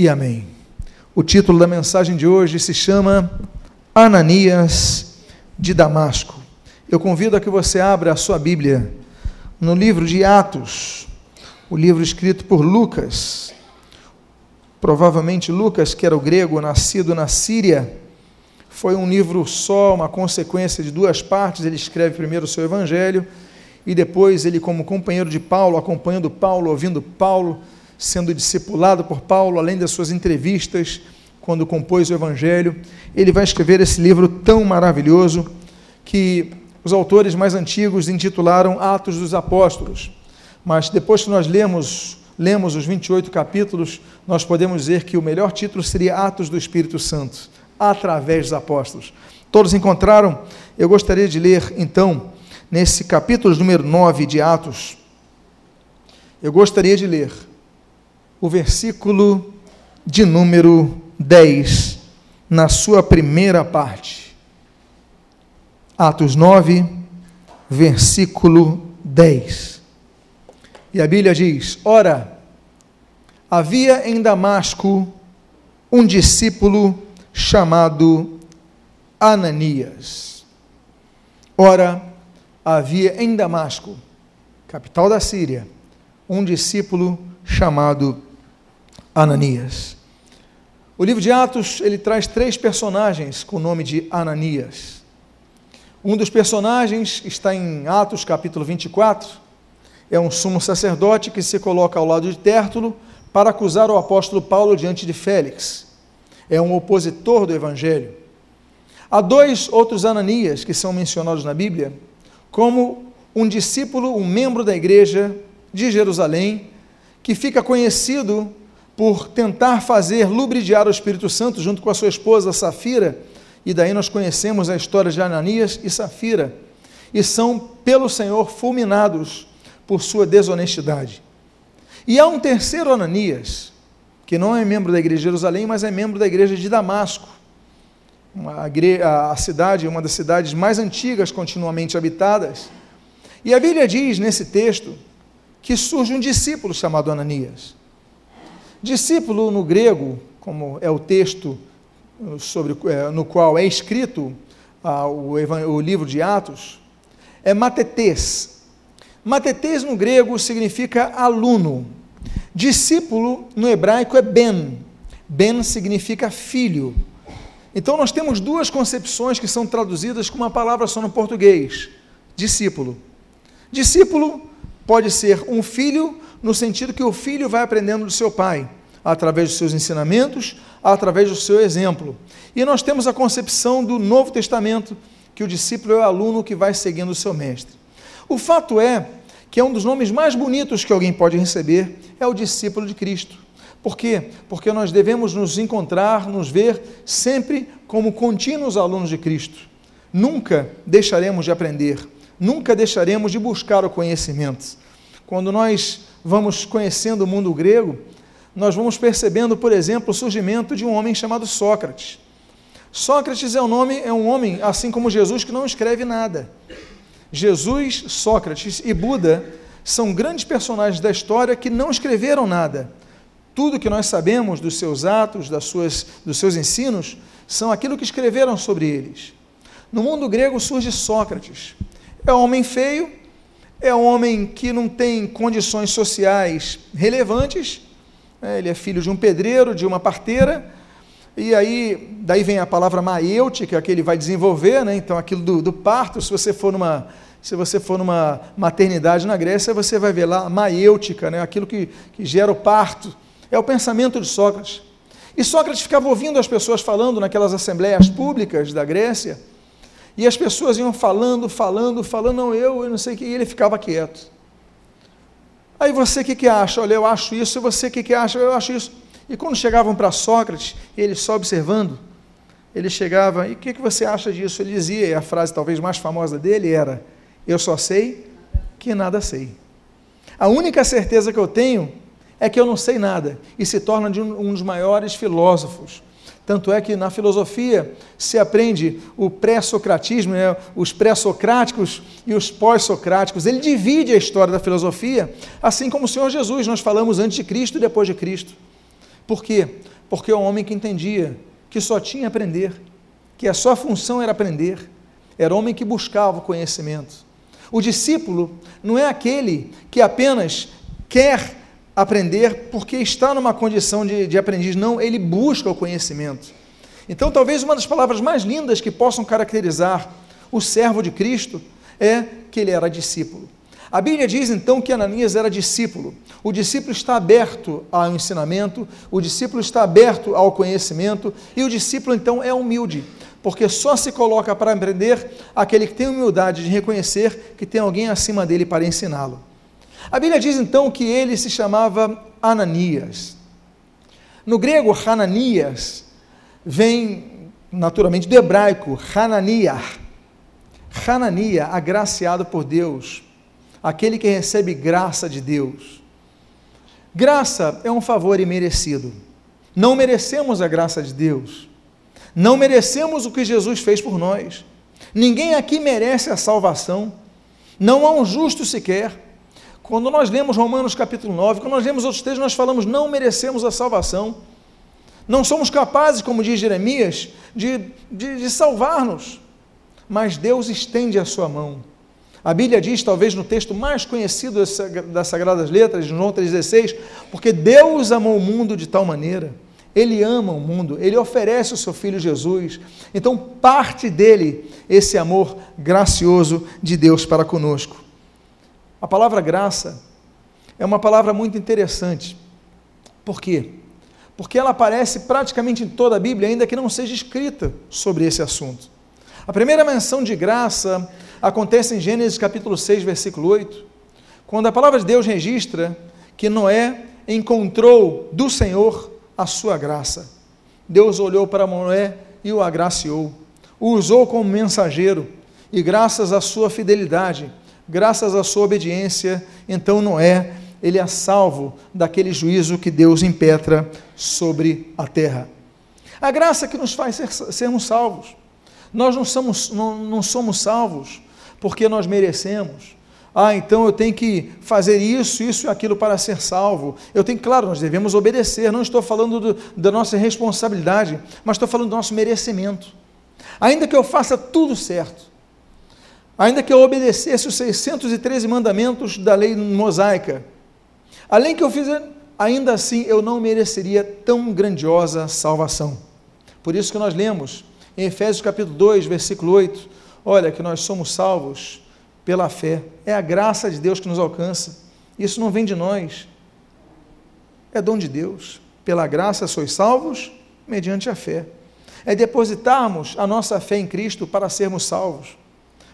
e amém. O título da mensagem de hoje se chama Ananias de Damasco. Eu convido a que você abra a sua Bíblia no livro de Atos, o livro escrito por Lucas. Provavelmente Lucas, que era o grego, nascido na Síria, foi um livro só, uma consequência de duas partes. Ele escreve primeiro o seu evangelho e depois ele, como companheiro de Paulo, acompanhando Paulo, ouvindo Paulo, sendo discipulado por Paulo, além das suas entrevistas, quando compôs o evangelho, ele vai escrever esse livro tão maravilhoso que os autores mais antigos intitularam Atos dos Apóstolos. Mas depois que nós lemos, lemos os 28 capítulos, nós podemos dizer que o melhor título seria Atos do Espírito Santo através dos apóstolos. Todos encontraram? Eu gostaria de ler, então, nesse capítulo número 9 de Atos, eu gostaria de ler o versículo de número 10, na sua primeira parte. Atos 9, versículo 10. E a Bíblia diz: Ora, havia em Damasco um discípulo chamado Ananias. Ora, havia em Damasco, capital da Síria, um discípulo chamado Ananias. O livro de Atos, ele traz três personagens com o nome de Ananias. Um dos personagens está em Atos capítulo 24, é um sumo sacerdote que se coloca ao lado de Tértulo para acusar o apóstolo Paulo diante de Félix é um opositor do Evangelho. Há dois outros Ananias que são mencionados na Bíblia, como um discípulo, um membro da igreja de Jerusalém, que fica conhecido por tentar fazer lubridiar o Espírito Santo junto com a sua esposa Safira, e daí nós conhecemos a história de Ananias e Safira, e são pelo Senhor fulminados por sua desonestidade. E há um terceiro Ananias, que não é membro da igreja de Jerusalém, mas é membro da igreja de Damasco. a cidade, uma das cidades mais antigas continuamente habitadas. E a Bíblia diz nesse texto que surge um discípulo chamado Ananias. Discípulo no grego, como é o texto sobre, é, no qual é escrito ah, o, o livro de Atos, é matetes. Matetes no grego significa aluno, Discípulo no hebraico é ben. Ben significa filho. Então nós temos duas concepções que são traduzidas com uma palavra só no português: discípulo. Discípulo pode ser um filho, no sentido que o filho vai aprendendo do seu pai, através dos seus ensinamentos, através do seu exemplo. E nós temos a concepção do Novo Testamento, que o discípulo é o aluno que vai seguindo o seu mestre. O fato é que é um dos nomes mais bonitos que alguém pode receber, é o discípulo de Cristo. Por quê? Porque nós devemos nos encontrar, nos ver sempre como contínuos alunos de Cristo. Nunca deixaremos de aprender, nunca deixaremos de buscar o conhecimento. Quando nós vamos conhecendo o mundo grego, nós vamos percebendo, por exemplo, o surgimento de um homem chamado Sócrates. Sócrates é um nome, é um homem, assim como Jesus, que não escreve nada. Jesus, Sócrates e Buda são grandes personagens da história que não escreveram nada. Tudo que nós sabemos dos seus atos, das suas, dos seus ensinos, são aquilo que escreveram sobre eles. No mundo grego surge Sócrates. É um homem feio, é um homem que não tem condições sociais relevantes, né? ele é filho de um pedreiro, de uma parteira, e aí, daí vem a palavra maêutica que ele vai desenvolver, né? então aquilo do, do, parto, se você for numa se você for numa maternidade na Grécia, você vai ver lá maêutica, né? aquilo que, que gera o parto. É o pensamento de Sócrates. E Sócrates ficava ouvindo as pessoas falando naquelas assembleias públicas da Grécia, e as pessoas iam falando, falando, falando, não, eu, eu não sei o que, e ele ficava quieto. Aí você o que, que acha? Olha, eu acho isso, e você o que, que acha? Eu acho isso. E quando chegavam para Sócrates, ele só observando, ele chegava, e o que, que você acha disso? Ele dizia, e a frase talvez mais famosa dele era: Eu só sei que nada sei. A única certeza que eu tenho é que eu não sei nada, e se torna de um, um dos maiores filósofos. Tanto é que na filosofia se aprende o pré-socratismo, né, os pré-socráticos e os pós-socráticos. Ele divide a história da filosofia, assim como o Senhor Jesus, nós falamos antes de Cristo e depois de Cristo. Por quê? porque é um homem que entendia que só tinha aprender, que a sua função era aprender. Era homem que buscava o conhecimento. O discípulo não é aquele que apenas quer aprender porque está numa condição de, de aprendiz, não, ele busca o conhecimento. Então, talvez uma das palavras mais lindas que possam caracterizar o servo de Cristo é que ele era discípulo. A Bíblia diz então que Ananias era discípulo. O discípulo está aberto ao ensinamento, o discípulo está aberto ao conhecimento e o discípulo então é humilde, porque só se coloca para aprender aquele que tem humildade de reconhecer que tem alguém acima dele para ensiná-lo. A Bíblia diz então que ele se chamava Ananias. No grego, Hananias vem naturalmente do hebraico, Hananiah. Hanania, agraciado por Deus, aquele que recebe graça de Deus. Graça é um favor imerecido. Não merecemos a graça de Deus. Não merecemos o que Jesus fez por nós. Ninguém aqui merece a salvação. Não há um justo sequer. Quando nós lemos Romanos capítulo 9, quando nós lemos outros textos, nós falamos não merecemos a salvação. Não somos capazes, como diz Jeremias, de, de, de salvar-nos. Mas Deus estende a sua mão. A Bíblia diz, talvez no texto mais conhecido das Sagradas Letras, João 3,16, porque Deus amou o mundo de tal maneira, Ele ama o mundo, Ele oferece o seu Filho Jesus, então parte dele esse amor gracioso de Deus para conosco. A palavra graça é uma palavra muito interessante, por quê? Porque ela aparece praticamente em toda a Bíblia, ainda que não seja escrita sobre esse assunto. A primeira menção de graça acontece em Gênesis capítulo 6, versículo 8, quando a palavra de Deus registra que Noé encontrou do Senhor a sua graça. Deus olhou para Noé e o agraciou, o usou como mensageiro, e graças à sua fidelidade, graças à sua obediência, então Noé, ele é salvo daquele juízo que Deus impetra sobre a terra. A graça que nos faz ser, sermos salvos. Nós não somos, não, não somos salvos porque nós merecemos. Ah, então eu tenho que fazer isso, isso e aquilo para ser salvo. Eu tenho, claro, nós devemos obedecer. Não estou falando do, da nossa responsabilidade, mas estou falando do nosso merecimento. Ainda que eu faça tudo certo, ainda que eu obedecesse os 613 mandamentos da lei mosaica, além que eu fizer, ainda assim eu não mereceria tão grandiosa salvação. Por isso que nós lemos em Efésios capítulo 2, versículo 8, Olha, que nós somos salvos pela fé. É a graça de Deus que nos alcança. Isso não vem de nós. É dom de Deus. Pela graça sois salvos mediante a fé. É depositarmos a nossa fé em Cristo para sermos salvos.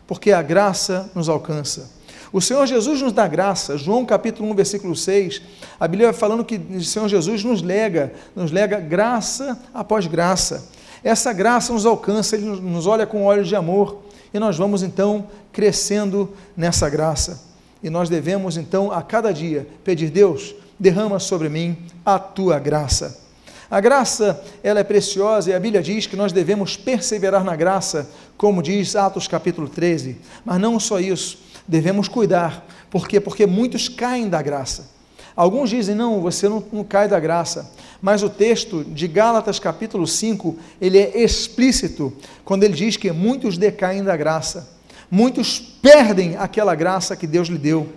Porque a graça nos alcança. O Senhor Jesus nos dá graça. João capítulo 1, versículo 6. A Bíblia vai falando que o Senhor Jesus nos lega, nos lega graça após graça. Essa graça nos alcança, ele nos olha com olhos de amor e nós vamos então crescendo nessa graça. E nós devemos então a cada dia pedir: Deus, derrama sobre mim a tua graça. A graça, ela é preciosa e a Bíblia diz que nós devemos perseverar na graça, como diz Atos capítulo 13. Mas não só isso, devemos cuidar. Por quê? Porque muitos caem da graça. Alguns dizem, não, você não, não cai da graça. Mas o texto de Gálatas capítulo 5, ele é explícito quando ele diz que muitos decaem da graça. Muitos perdem aquela graça que Deus lhe deu.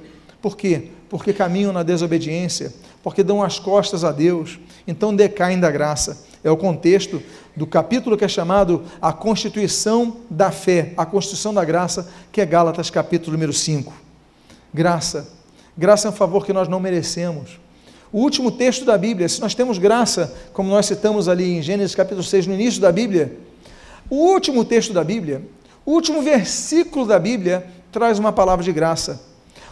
Por quê? Porque caminham na desobediência, porque dão as costas a Deus, então decaem da graça. É o contexto do capítulo que é chamado a Constituição da Fé, a Constituição da Graça, que é Gálatas capítulo número 5. Graça Graça é um favor que nós não merecemos. O último texto da Bíblia, se nós temos graça, como nós citamos ali em Gênesis capítulo 6, no início da Bíblia, o último texto da Bíblia, o último versículo da Bíblia traz uma palavra de graça.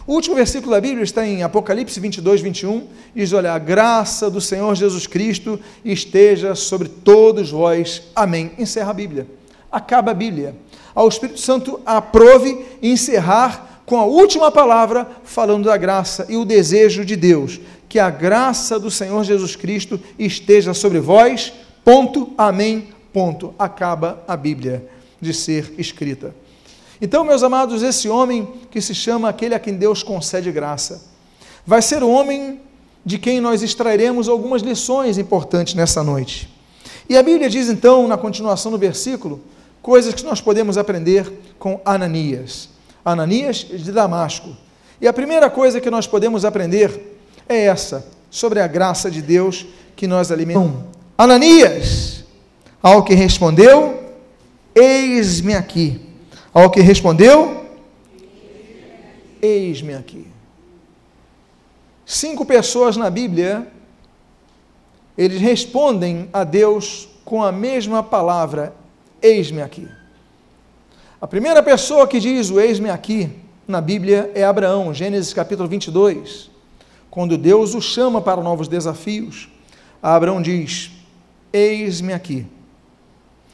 O último versículo da Bíblia está em Apocalipse 22, 21, diz: Olha, a graça do Senhor Jesus Cristo esteja sobre todos vós. Amém. Encerra a Bíblia. Acaba a Bíblia. Ao Espírito Santo aprove encerrar com a última palavra falando da graça e o desejo de Deus, que a graça do Senhor Jesus Cristo esteja sobre vós. Ponto, amém, ponto. Acaba a Bíblia de ser escrita. Então, meus amados, esse homem que se chama aquele a quem Deus concede graça, vai ser o homem de quem nós extrairemos algumas lições importantes nessa noite. E a Bíblia diz então, na continuação do versículo, coisas que nós podemos aprender com Ananias. Ananias de Damasco. E a primeira coisa que nós podemos aprender é essa, sobre a graça de Deus que nós alimentamos. Ananias, ao que respondeu, eis-me aqui. Ao que respondeu, eis-me aqui. Cinco pessoas na Bíblia, eles respondem a Deus com a mesma palavra, eis-me aqui. A primeira pessoa que diz o eis-me aqui na Bíblia é Abraão, Gênesis capítulo 22. Quando Deus o chama para novos desafios, Abraão diz: Eis-me aqui.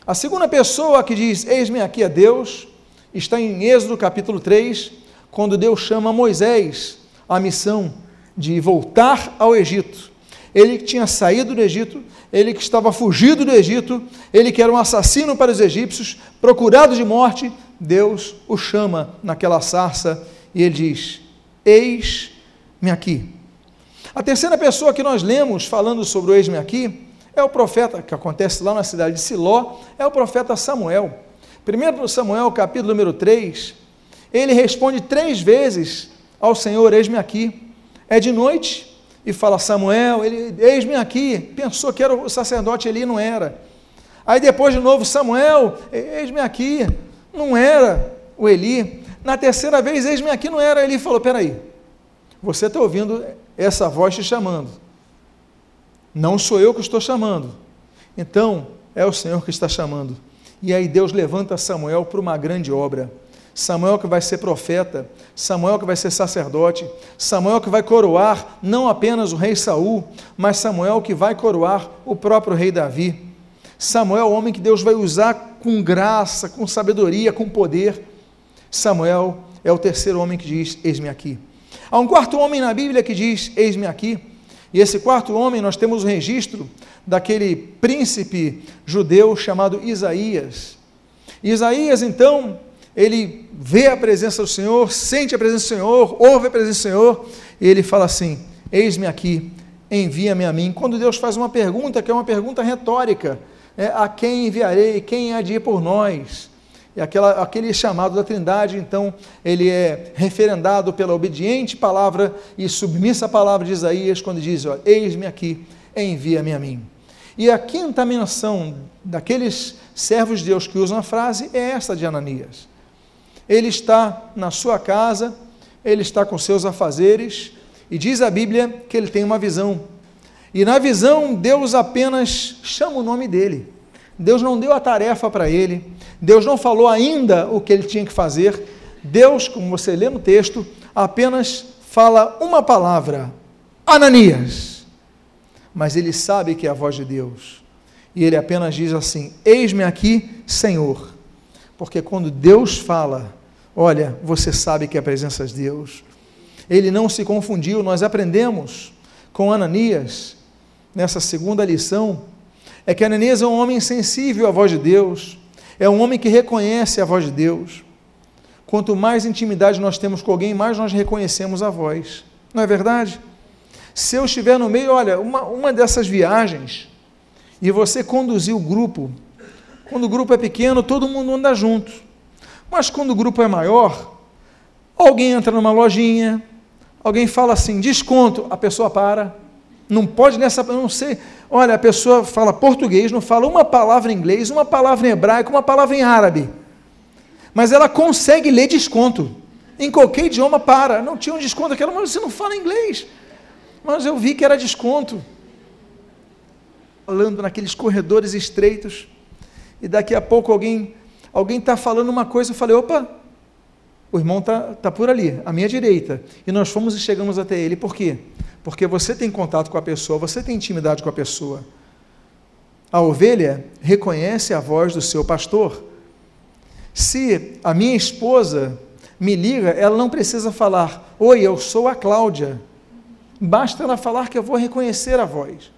A segunda pessoa que diz Eis-me aqui a Deus está em Êxodo capítulo 3, quando Deus chama Moisés à missão de voltar ao Egito. Ele que tinha saído do Egito, ele que estava fugido do Egito, ele que era um assassino para os egípcios, procurado de morte, Deus o chama naquela sarça e ele diz: Eis-me aqui. A terceira pessoa que nós lemos falando sobre o eis-me aqui é o profeta, que acontece lá na cidade de Siló, é o profeta Samuel. Primeiro Samuel, capítulo número 3, ele responde três vezes ao Senhor, eis-me aqui. É de noite e fala, Samuel, ele, eis-me aqui. Pensou que era o sacerdote Eli, não era. Aí depois de novo, Samuel, eis-me aqui. Não era o Eli. Na terceira vez, eis-me aqui, não era. Ele falou, peraí, você está ouvindo essa voz te chamando. Não sou eu que estou chamando. Então, é o Senhor que está chamando. E aí Deus levanta Samuel para uma grande obra. Samuel que vai ser profeta, Samuel que vai ser sacerdote, Samuel que vai coroar não apenas o rei Saul, mas Samuel que vai coroar o próprio rei Davi. Samuel, o homem que Deus vai usar com graça, com sabedoria, com poder. Samuel é o terceiro homem que diz: Eis-me aqui. Há um quarto homem na Bíblia que diz: Eis-me aqui. E esse quarto homem, nós temos o registro daquele príncipe judeu chamado Isaías. Isaías, então, ele vê a presença do Senhor, sente a presença do Senhor, ouve a presença do Senhor, e ele fala assim: Eis-me aqui, envia-me a mim. Quando Deus faz uma pergunta, que é uma pergunta retórica, é, a quem enviarei? Quem há de ir por nós? E aquela, aquele chamado da Trindade, então, ele é referendado pela obediente palavra e submissa palavra de Isaías, quando diz: Eis-me aqui, envia-me a mim. E a quinta menção daqueles servos de Deus que usam a frase é esta de Ananias. Ele está na sua casa, ele está com seus afazeres, e diz a Bíblia que ele tem uma visão. E na visão, Deus apenas chama o nome dele. Deus não deu a tarefa para ele, Deus não falou ainda o que ele tinha que fazer. Deus, como você lê no texto, apenas fala uma palavra: Ananias. Mas ele sabe que é a voz de Deus. E ele apenas diz assim: Eis-me aqui, Senhor. Porque quando Deus fala, olha, você sabe que é a presença de Deus. Ele não se confundiu, nós aprendemos com Ananias, nessa segunda lição, é que Ananias é um homem sensível à voz de Deus, é um homem que reconhece a voz de Deus. Quanto mais intimidade nós temos com alguém, mais nós reconhecemos a voz. Não é verdade? Se eu estiver no meio, olha, uma, uma dessas viagens, e você conduzir o grupo, quando o grupo é pequeno, todo mundo anda junto. Mas quando o grupo é maior, alguém entra numa lojinha, alguém fala assim, desconto, a pessoa para. Não pode nessa, não sei. Olha, a pessoa fala português, não fala uma palavra em inglês, uma palavra em hebraico, uma palavra em árabe. Mas ela consegue ler desconto. Em qualquer idioma para. Não tinha um desconto aquela, mas você não fala inglês. Mas eu vi que era desconto. Falando naqueles corredores estreitos e daqui a pouco alguém alguém está falando uma coisa, eu falei, opa, o irmão está tá por ali, à minha direita. E nós fomos e chegamos até ele. Por quê? Porque você tem contato com a pessoa, você tem intimidade com a pessoa. A ovelha reconhece a voz do seu pastor. Se a minha esposa me liga, ela não precisa falar, oi, eu sou a Cláudia. Basta ela falar que eu vou reconhecer a voz.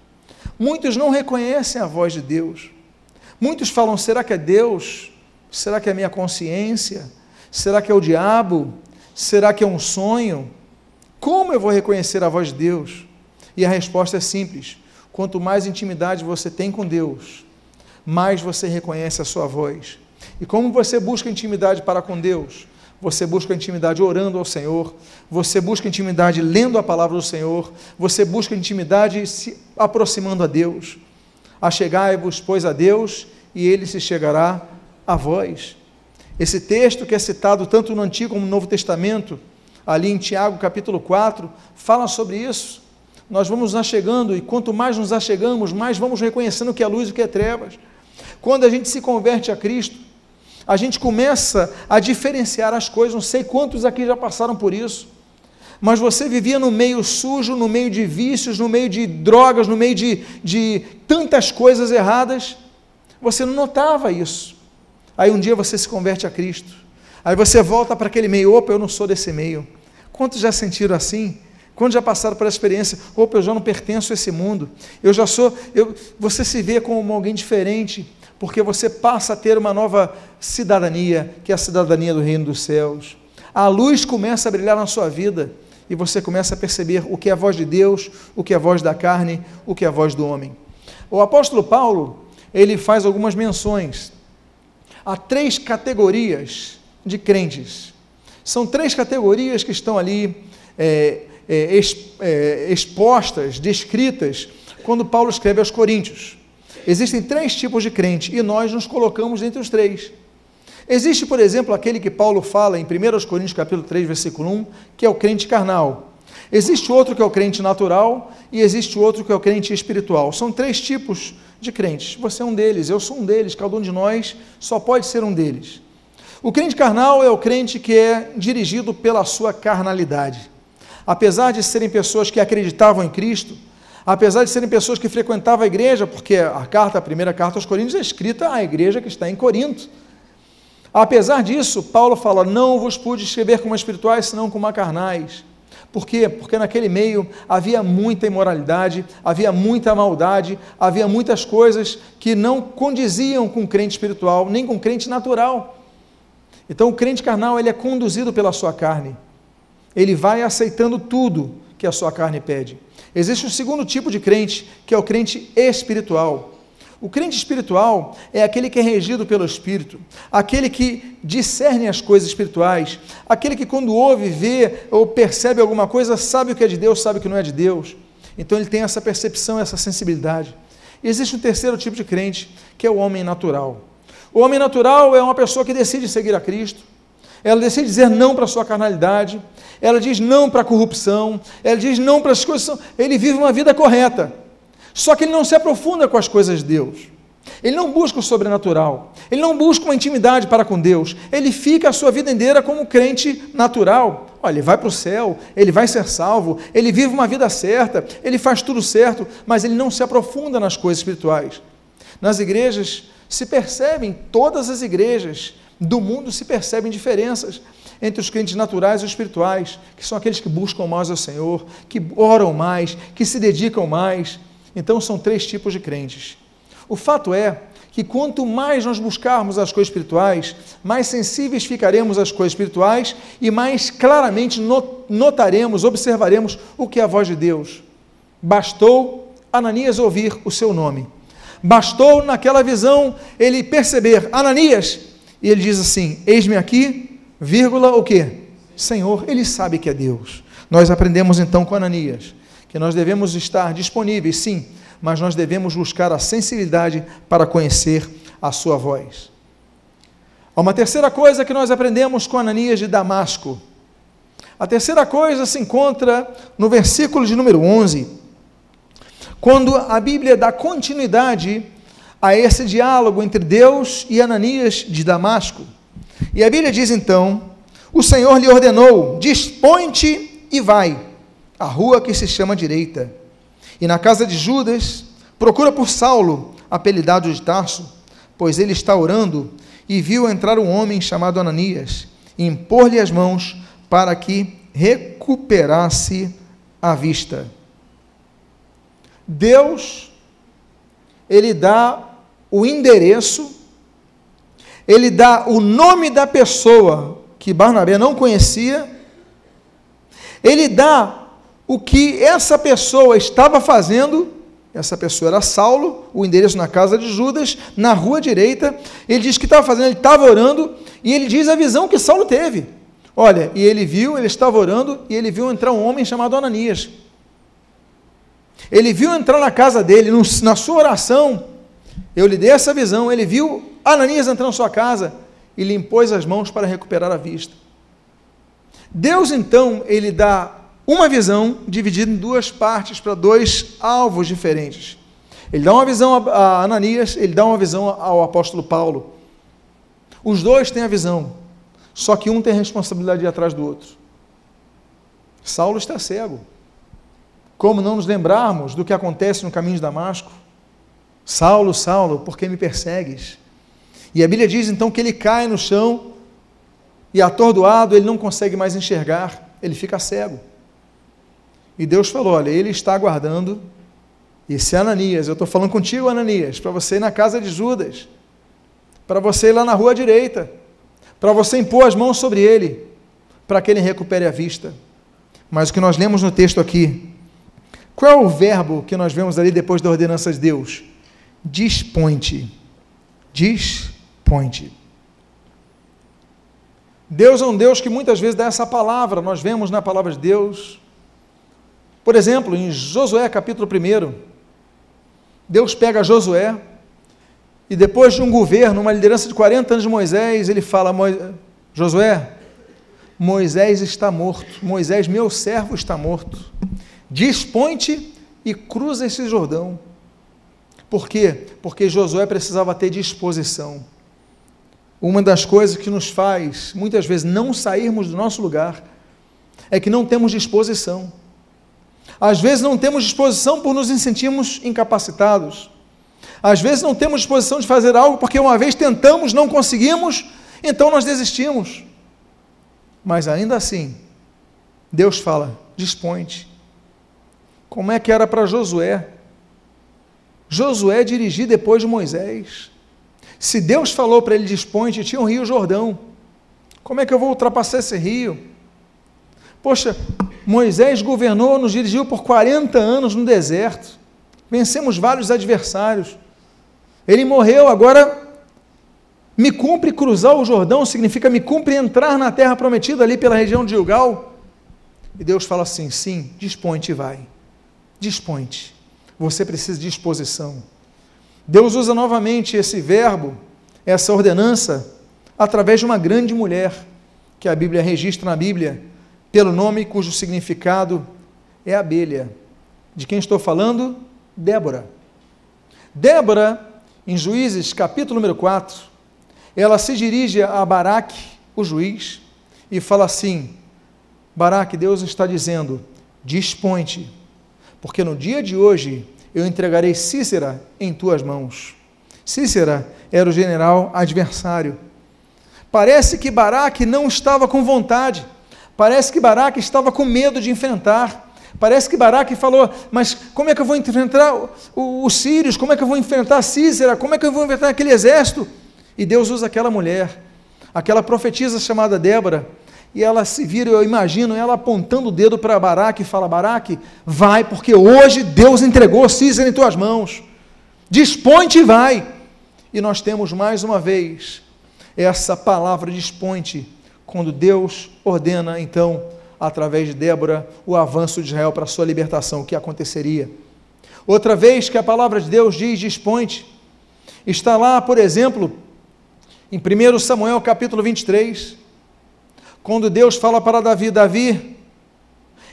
Muitos não reconhecem a voz de Deus. Muitos falam: será que é Deus? Será que é minha consciência? Será que é o diabo? Será que é um sonho? Como eu vou reconhecer a voz de Deus? E a resposta é simples: quanto mais intimidade você tem com Deus, mais você reconhece a sua voz. E como você busca intimidade para com Deus? Você busca intimidade orando ao Senhor, você busca intimidade lendo a palavra do Senhor, você busca intimidade se aproximando a Deus. Achegai-vos, pois, a Deus, e ele se chegará a vós. Esse texto que é citado tanto no Antigo como no Novo Testamento, ali em Tiago capítulo 4, fala sobre isso. Nós vamos nos achegando, e quanto mais nos achegamos, mais vamos reconhecendo o que é luz e o que é trevas. Quando a gente se converte a Cristo, a gente começa a diferenciar as coisas. Não sei quantos aqui já passaram por isso, mas você vivia no meio sujo, no meio de vícios, no meio de drogas, no meio de, de tantas coisas erradas. Você não notava isso. Aí um dia você se converte a Cristo. Aí você volta para aquele meio, opa, eu não sou desse meio. Quantos já sentiram assim? Quantos já passaram essa experiência? Opa, eu já não pertenço a esse mundo. Eu já sou. Eu, você se vê como alguém diferente porque você passa a ter uma nova cidadania, que é a cidadania do reino dos céus. A luz começa a brilhar na sua vida e você começa a perceber o que é a voz de Deus, o que é a voz da carne, o que é a voz do homem. O apóstolo Paulo, ele faz algumas menções a três categorias de crentes. São três categorias que estão ali é, é, é, expostas, descritas, quando Paulo escreve aos Coríntios. Existem três tipos de crente e nós nos colocamos entre os três. Existe, por exemplo, aquele que Paulo fala em 1 Coríntios capítulo 3, versículo 1, que é o crente carnal. Existe outro que é o crente natural e existe outro que é o crente espiritual. São três tipos de crentes. Você é um deles, eu sou um deles, cada um de nós só pode ser um deles. O crente carnal é o crente que é dirigido pela sua carnalidade. Apesar de serem pessoas que acreditavam em Cristo, apesar de serem pessoas que frequentavam a igreja, porque a carta, a primeira carta aos Coríntios é escrita à igreja que está em Corinto. Apesar disso, Paulo fala: Não vos pude escrever como espirituais, senão como carnais. Por quê? Porque naquele meio havia muita imoralidade, havia muita maldade, havia muitas coisas que não condiziam com crente espiritual, nem com crente natural. Então, o crente carnal ele é conduzido pela sua carne. Ele vai aceitando tudo que a sua carne pede. Existe um segundo tipo de crente, que é o crente espiritual. O crente espiritual é aquele que é regido pelo Espírito, aquele que discerne as coisas espirituais, aquele que, quando ouve, vê ou percebe alguma coisa, sabe o que é de Deus, sabe o que não é de Deus. Então ele tem essa percepção, essa sensibilidade. E existe um terceiro tipo de crente, que é o homem natural. O homem natural é uma pessoa que decide seguir a Cristo, ela decide dizer não para a sua carnalidade, ela diz não para a corrupção, ela diz não para as coisas. Ele vive uma vida correta, só que ele não se aprofunda com as coisas de Deus. Ele não busca o sobrenatural, ele não busca uma intimidade para com Deus, ele fica a sua vida inteira como crente natural. Olha, ele vai para o céu, ele vai ser salvo, ele vive uma vida certa, ele faz tudo certo, mas ele não se aprofunda nas coisas espirituais. Nas igrejas se percebem, todas as igrejas, do mundo se percebem diferenças entre os crentes naturais e espirituais, que são aqueles que buscam mais ao Senhor, que oram mais, que se dedicam mais. Então são três tipos de crentes. O fato é que quanto mais nós buscarmos as coisas espirituais, mais sensíveis ficaremos às coisas espirituais e mais claramente notaremos, observaremos o que é a voz de Deus. Bastou Ananias ouvir o seu nome. Bastou naquela visão ele perceber, Ananias, e ele diz assim: Eis-me aqui, vírgula, o que? Senhor, ele sabe que é Deus. Nós aprendemos então com Ananias que nós devemos estar disponíveis, sim, mas nós devemos buscar a sensibilidade para conhecer a sua voz. Há uma terceira coisa que nós aprendemos com Ananias de Damasco. A terceira coisa se encontra no versículo de número 11, quando a Bíblia dá continuidade a esse diálogo entre Deus e Ananias de Damasco. E a Bíblia diz então: O Senhor lhe ordenou: Dispõe-te e vai à rua que se chama Direita. E na casa de Judas, procura por Saulo, apelidado de Tarso, pois ele está orando, e viu entrar um homem chamado Ananias, e impor-lhe as mãos para que recuperasse a vista. Deus ele dá o endereço, ele dá o nome da pessoa que Barnabé não conhecia, ele dá o que essa pessoa estava fazendo. Essa pessoa era Saulo, o endereço na casa de Judas, na rua direita. Ele diz que estava fazendo, ele estava orando, e ele diz a visão que Saulo teve. Olha, e ele viu, ele estava orando, e ele viu entrar um homem chamado Ananias. Ele viu entrar na casa dele, no, na sua oração. Eu lhe dei essa visão. Ele viu Ananias entrar na sua casa e lhe impôs as mãos para recuperar a vista. Deus, então, ele dá uma visão dividida em duas partes para dois alvos diferentes. Ele dá uma visão a Ananias, ele dá uma visão ao apóstolo Paulo. Os dois têm a visão, só que um tem responsabilidade de ir atrás do outro. Saulo está cego. Como não nos lembrarmos do que acontece no caminho de Damasco? Saulo, Saulo, por que me persegues? E a Bíblia diz então que ele cai no chão e atordoado, ele não consegue mais enxergar, ele fica cego. E Deus falou: Olha, ele está aguardando. Esse Ananias, eu estou falando contigo, Ananias, para você ir na casa de Judas, para você ir lá na rua direita, para você impor as mãos sobre ele, para que ele recupere a vista. Mas o que nós lemos no texto aqui, qual é o verbo que nós vemos ali depois da ordenança de Deus? Dispõe-te. Dispõe-te. Deus é um Deus que muitas vezes dá essa palavra, nós vemos na palavra de Deus. Por exemplo, em Josué capítulo 1, Deus pega Josué e depois de um governo, uma liderança de 40 anos de Moisés, ele fala: Josué, Moisés está morto, Moisés, meu servo, está morto. Dispõe-te e cruza esse Jordão. Por quê? Porque Josué precisava ter disposição. Uma das coisas que nos faz, muitas vezes, não sairmos do nosso lugar, é que não temos disposição. Às vezes não temos disposição por nos sentirmos incapacitados. Às vezes não temos disposição de fazer algo porque uma vez tentamos, não conseguimos, então nós desistimos. Mas ainda assim, Deus fala: dispõe-te. Como é que era para Josué? Josué dirigiu depois de Moisés. Se Deus falou para ele dispõe-te, tinha um rio Jordão. Como é que eu vou ultrapassar esse rio? Poxa, Moisés governou, nos dirigiu por 40 anos no deserto. Vencemos vários adversários. Ele morreu, agora me cumpre cruzar o Jordão, significa me cumpre entrar na terra prometida ali pela região de Gilgal. E Deus fala assim: sim, dispõe-te e vai. Dispõe-te. Você precisa de disposição. Deus usa novamente esse verbo, essa ordenança, através de uma grande mulher, que a Bíblia registra na Bíblia, pelo nome cujo significado é abelha. De quem estou falando? Débora. Débora, em Juízes, capítulo número 4, ela se dirige a Baraque, o juiz, e fala assim: Baraque, Deus está dizendo: dispõe-te porque no dia de hoje eu entregarei Cícera em tuas mãos. Cícera era o general adversário. Parece que Baraque não estava com vontade, parece que Baraque estava com medo de enfrentar. Parece que Baraque falou: Mas como é que eu vou enfrentar os sírios? Como é que eu vou enfrentar Cícera? Como é que eu vou enfrentar aquele exército? E Deus usa aquela mulher, aquela profetisa chamada Débora, e ela se vira, eu imagino ela apontando o dedo para Baraque e fala: Baraque, vai, porque hoje Deus entregou Cícera em tuas mãos. Dispõe-te e vai. E nós temos mais uma vez essa palavra dispõe-te, quando Deus ordena, então, através de Débora, o avanço de Israel para a sua libertação, o que aconteceria. Outra vez que a palavra de Deus diz dispõe-te, está lá, por exemplo, em 1 Samuel capítulo 23, quando Deus fala para Davi: Davi,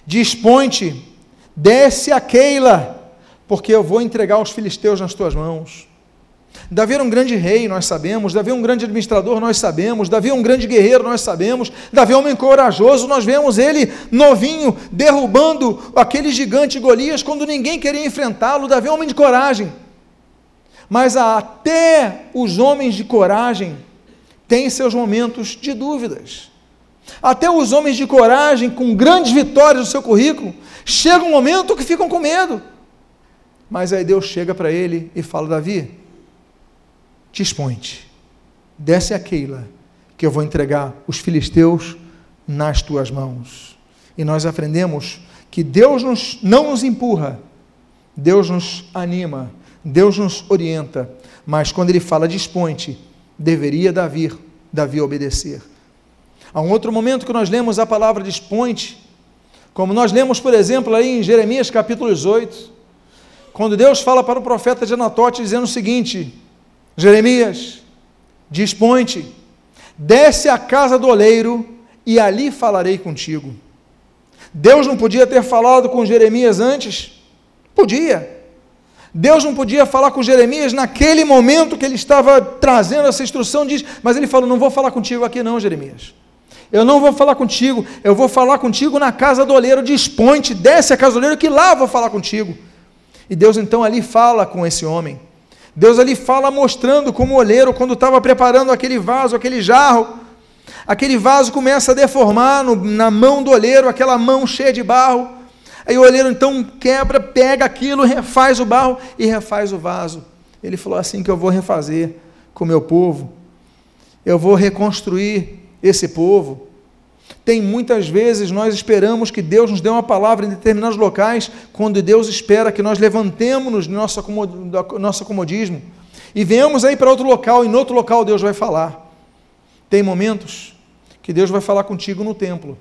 dispõe-te, desce a Keila, porque eu vou entregar os filisteus nas tuas mãos. Davi era um grande rei, nós sabemos. Davi é um grande administrador, nós sabemos. Davi é um grande guerreiro, nós sabemos. Davi é um homem corajoso, nós vemos ele novinho, derrubando aquele gigante Golias quando ninguém queria enfrentá-lo. Davi é um homem de coragem. Mas até os homens de coragem têm seus momentos de dúvidas. Até os homens de coragem, com grandes vitórias no seu currículo, chega um momento que ficam com medo. Mas aí Deus chega para ele e fala: Davi, dispõe-te, desce a Keila, que eu vou entregar os filisteus nas tuas mãos. E nós aprendemos que Deus nos, não nos empurra, Deus nos anima, Deus nos orienta, mas quando ele fala desponte, deveria Davi, Davi obedecer. Há um outro momento que nós lemos a palavra desponte, como nós lemos, por exemplo, aí em Jeremias capítulo 18, quando Deus fala para o profeta de Anatote dizendo o seguinte: Jeremias, desponte, desce à casa do oleiro e ali falarei contigo. Deus não podia ter falado com Jeremias antes? Podia. Deus não podia falar com Jeremias naquele momento que ele estava trazendo essa instrução, diz, mas ele falou: Não vou falar contigo aqui, não, Jeremias. Eu não vou falar contigo, eu vou falar contigo na casa do oleiro, desponte, desce a casa do oleiro, que lá eu vou falar contigo. E Deus então ali fala com esse homem. Deus ali fala mostrando como o oleiro, quando estava preparando aquele vaso, aquele jarro, aquele vaso começa a deformar no, na mão do oleiro, aquela mão cheia de barro. Aí o oleiro então quebra, pega aquilo, refaz o barro e refaz o vaso. Ele falou assim que eu vou refazer com o meu povo. Eu vou reconstruir esse povo. Tem muitas vezes nós esperamos que Deus nos dê uma palavra em determinados locais, quando Deus espera que nós levantemos no nosso, comodismo e venhamos aí para outro local, e no outro local Deus vai falar. Tem momentos que Deus vai falar contigo no templo,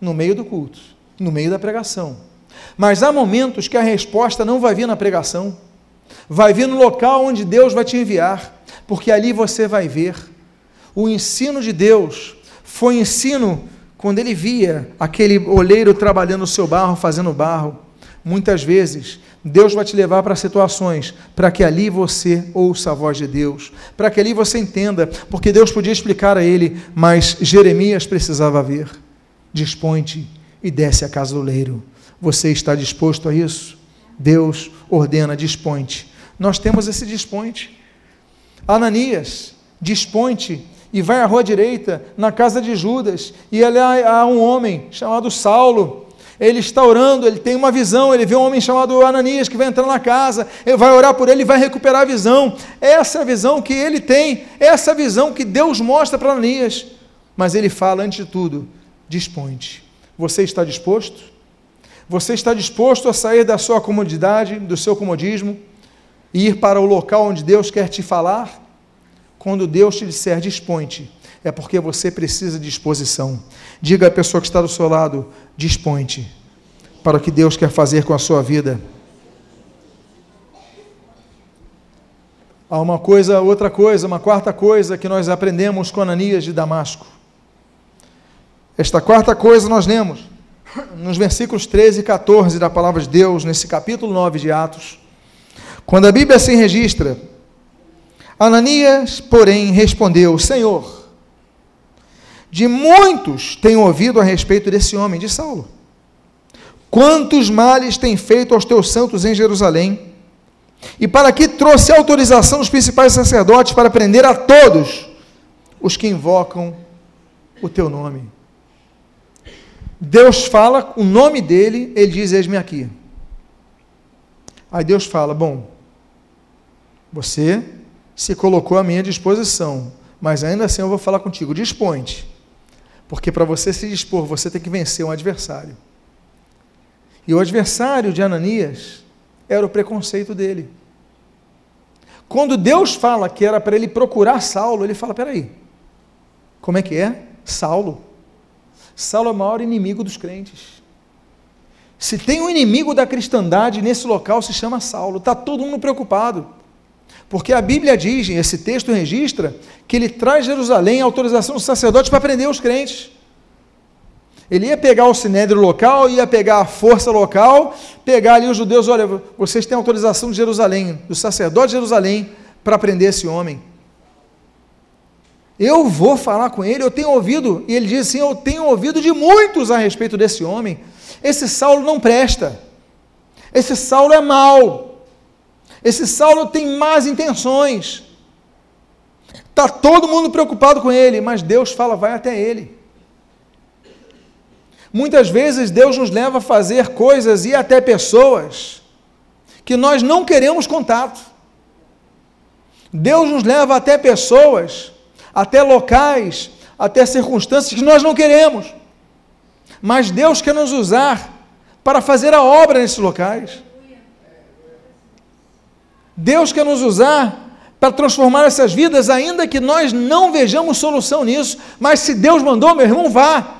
no meio do culto no meio da pregação. Mas há momentos que a resposta não vai vir na pregação, vai vir no local onde Deus vai te enviar, porque ali você vai ver. O ensino de Deus foi ensino quando ele via aquele oleiro trabalhando o seu barro, fazendo barro. Muitas vezes, Deus vai te levar para situações para que ali você ouça a voz de Deus, para que ali você entenda, porque Deus podia explicar a ele, mas Jeremias precisava ver. Dispõe-te e desce à casa do leiro. Você está disposto a isso? Deus ordena, dispõe-te. Nós temos esse dispõe-te. Ananias, dispõe-te e vai à rua direita, na casa de Judas, e ali há um homem chamado Saulo. Ele está orando, ele tem uma visão, ele vê um homem chamado Ananias que vai entrar na casa, ele vai orar por ele e vai recuperar a visão. Essa é a visão que ele tem, essa visão que Deus mostra para Ananias. Mas ele fala, antes de tudo, dispõe-te. Você está disposto? Você está disposto a sair da sua comodidade, do seu comodismo, e ir para o local onde Deus quer te falar? Quando Deus te disser dispõe-te, é porque você precisa de disposição. Diga à pessoa que está do seu lado: dispõe-te para o que Deus quer fazer com a sua vida. Há uma coisa, outra coisa, uma quarta coisa que nós aprendemos com Ananias de Damasco. Esta quarta coisa nós lemos nos versículos 13 e 14 da palavra de Deus, nesse capítulo 9 de Atos. Quando a Bíblia assim registra, Ananias, porém, respondeu: Senhor, de muitos tenho ouvido a respeito desse homem, de Saulo. Quantos males tem feito aos teus santos em Jerusalém? E para que trouxe autorização dos principais sacerdotes para prender a todos os que invocam o teu nome. Deus fala o nome dele, ele diz: Eis-me aqui. Aí Deus fala: Bom, você se colocou à minha disposição, mas ainda assim eu vou falar contigo, dispõe-te. Porque para você se dispor, você tem que vencer um adversário. E o adversário de Ananias era o preconceito dele. Quando Deus fala que era para ele procurar Saulo, ele fala: peraí, como é que é? Saulo. Saulo é o maior inimigo dos crentes. Se tem um inimigo da cristandade nesse local, se chama Saulo. Está todo mundo preocupado. Porque a Bíblia diz, esse texto registra, que ele traz Jerusalém a autorização dos sacerdotes para prender os crentes. Ele ia pegar o sinédrio local, ia pegar a força local, pegar ali os judeus, olha, vocês têm autorização de Jerusalém, do sacerdote de Jerusalém, para prender esse homem. Eu vou falar com ele, eu tenho ouvido, e ele diz assim: Eu tenho ouvido de muitos a respeito desse homem. Esse Saulo não presta. Esse Saulo é mau. Esse Saulo tem más intenções. Está todo mundo preocupado com ele, mas Deus fala: vai até ele. Muitas vezes Deus nos leva a fazer coisas e até pessoas que nós não queremos contato. Deus nos leva até pessoas até locais, até circunstâncias que nós não queremos. Mas Deus quer nos usar para fazer a obra nesses locais. Deus quer nos usar para transformar essas vidas, ainda que nós não vejamos solução nisso. Mas se Deus mandou, meu irmão, vá.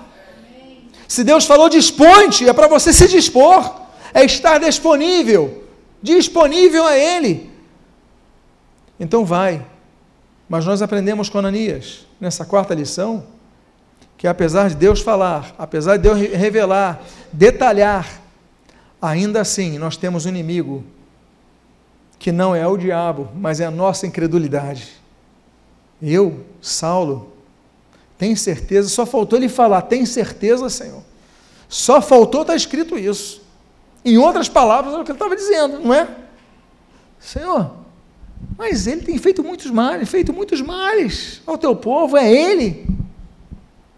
Se Deus falou, dispõe-te, é para você se dispor, é estar disponível, disponível a Ele. Então vai. Mas nós aprendemos com Ananias, nessa quarta lição, que apesar de Deus falar, apesar de Deus revelar, detalhar, ainda assim nós temos um inimigo que não é o diabo, mas é a nossa incredulidade. Eu, Saulo, tenho certeza, só faltou ele falar, tem certeza, Senhor. Só faltou estar tá escrito isso. Em outras palavras, é o que ele estava dizendo, não é? Senhor, mas ele tem feito muitos males, feito muitos males ao teu povo, é ele.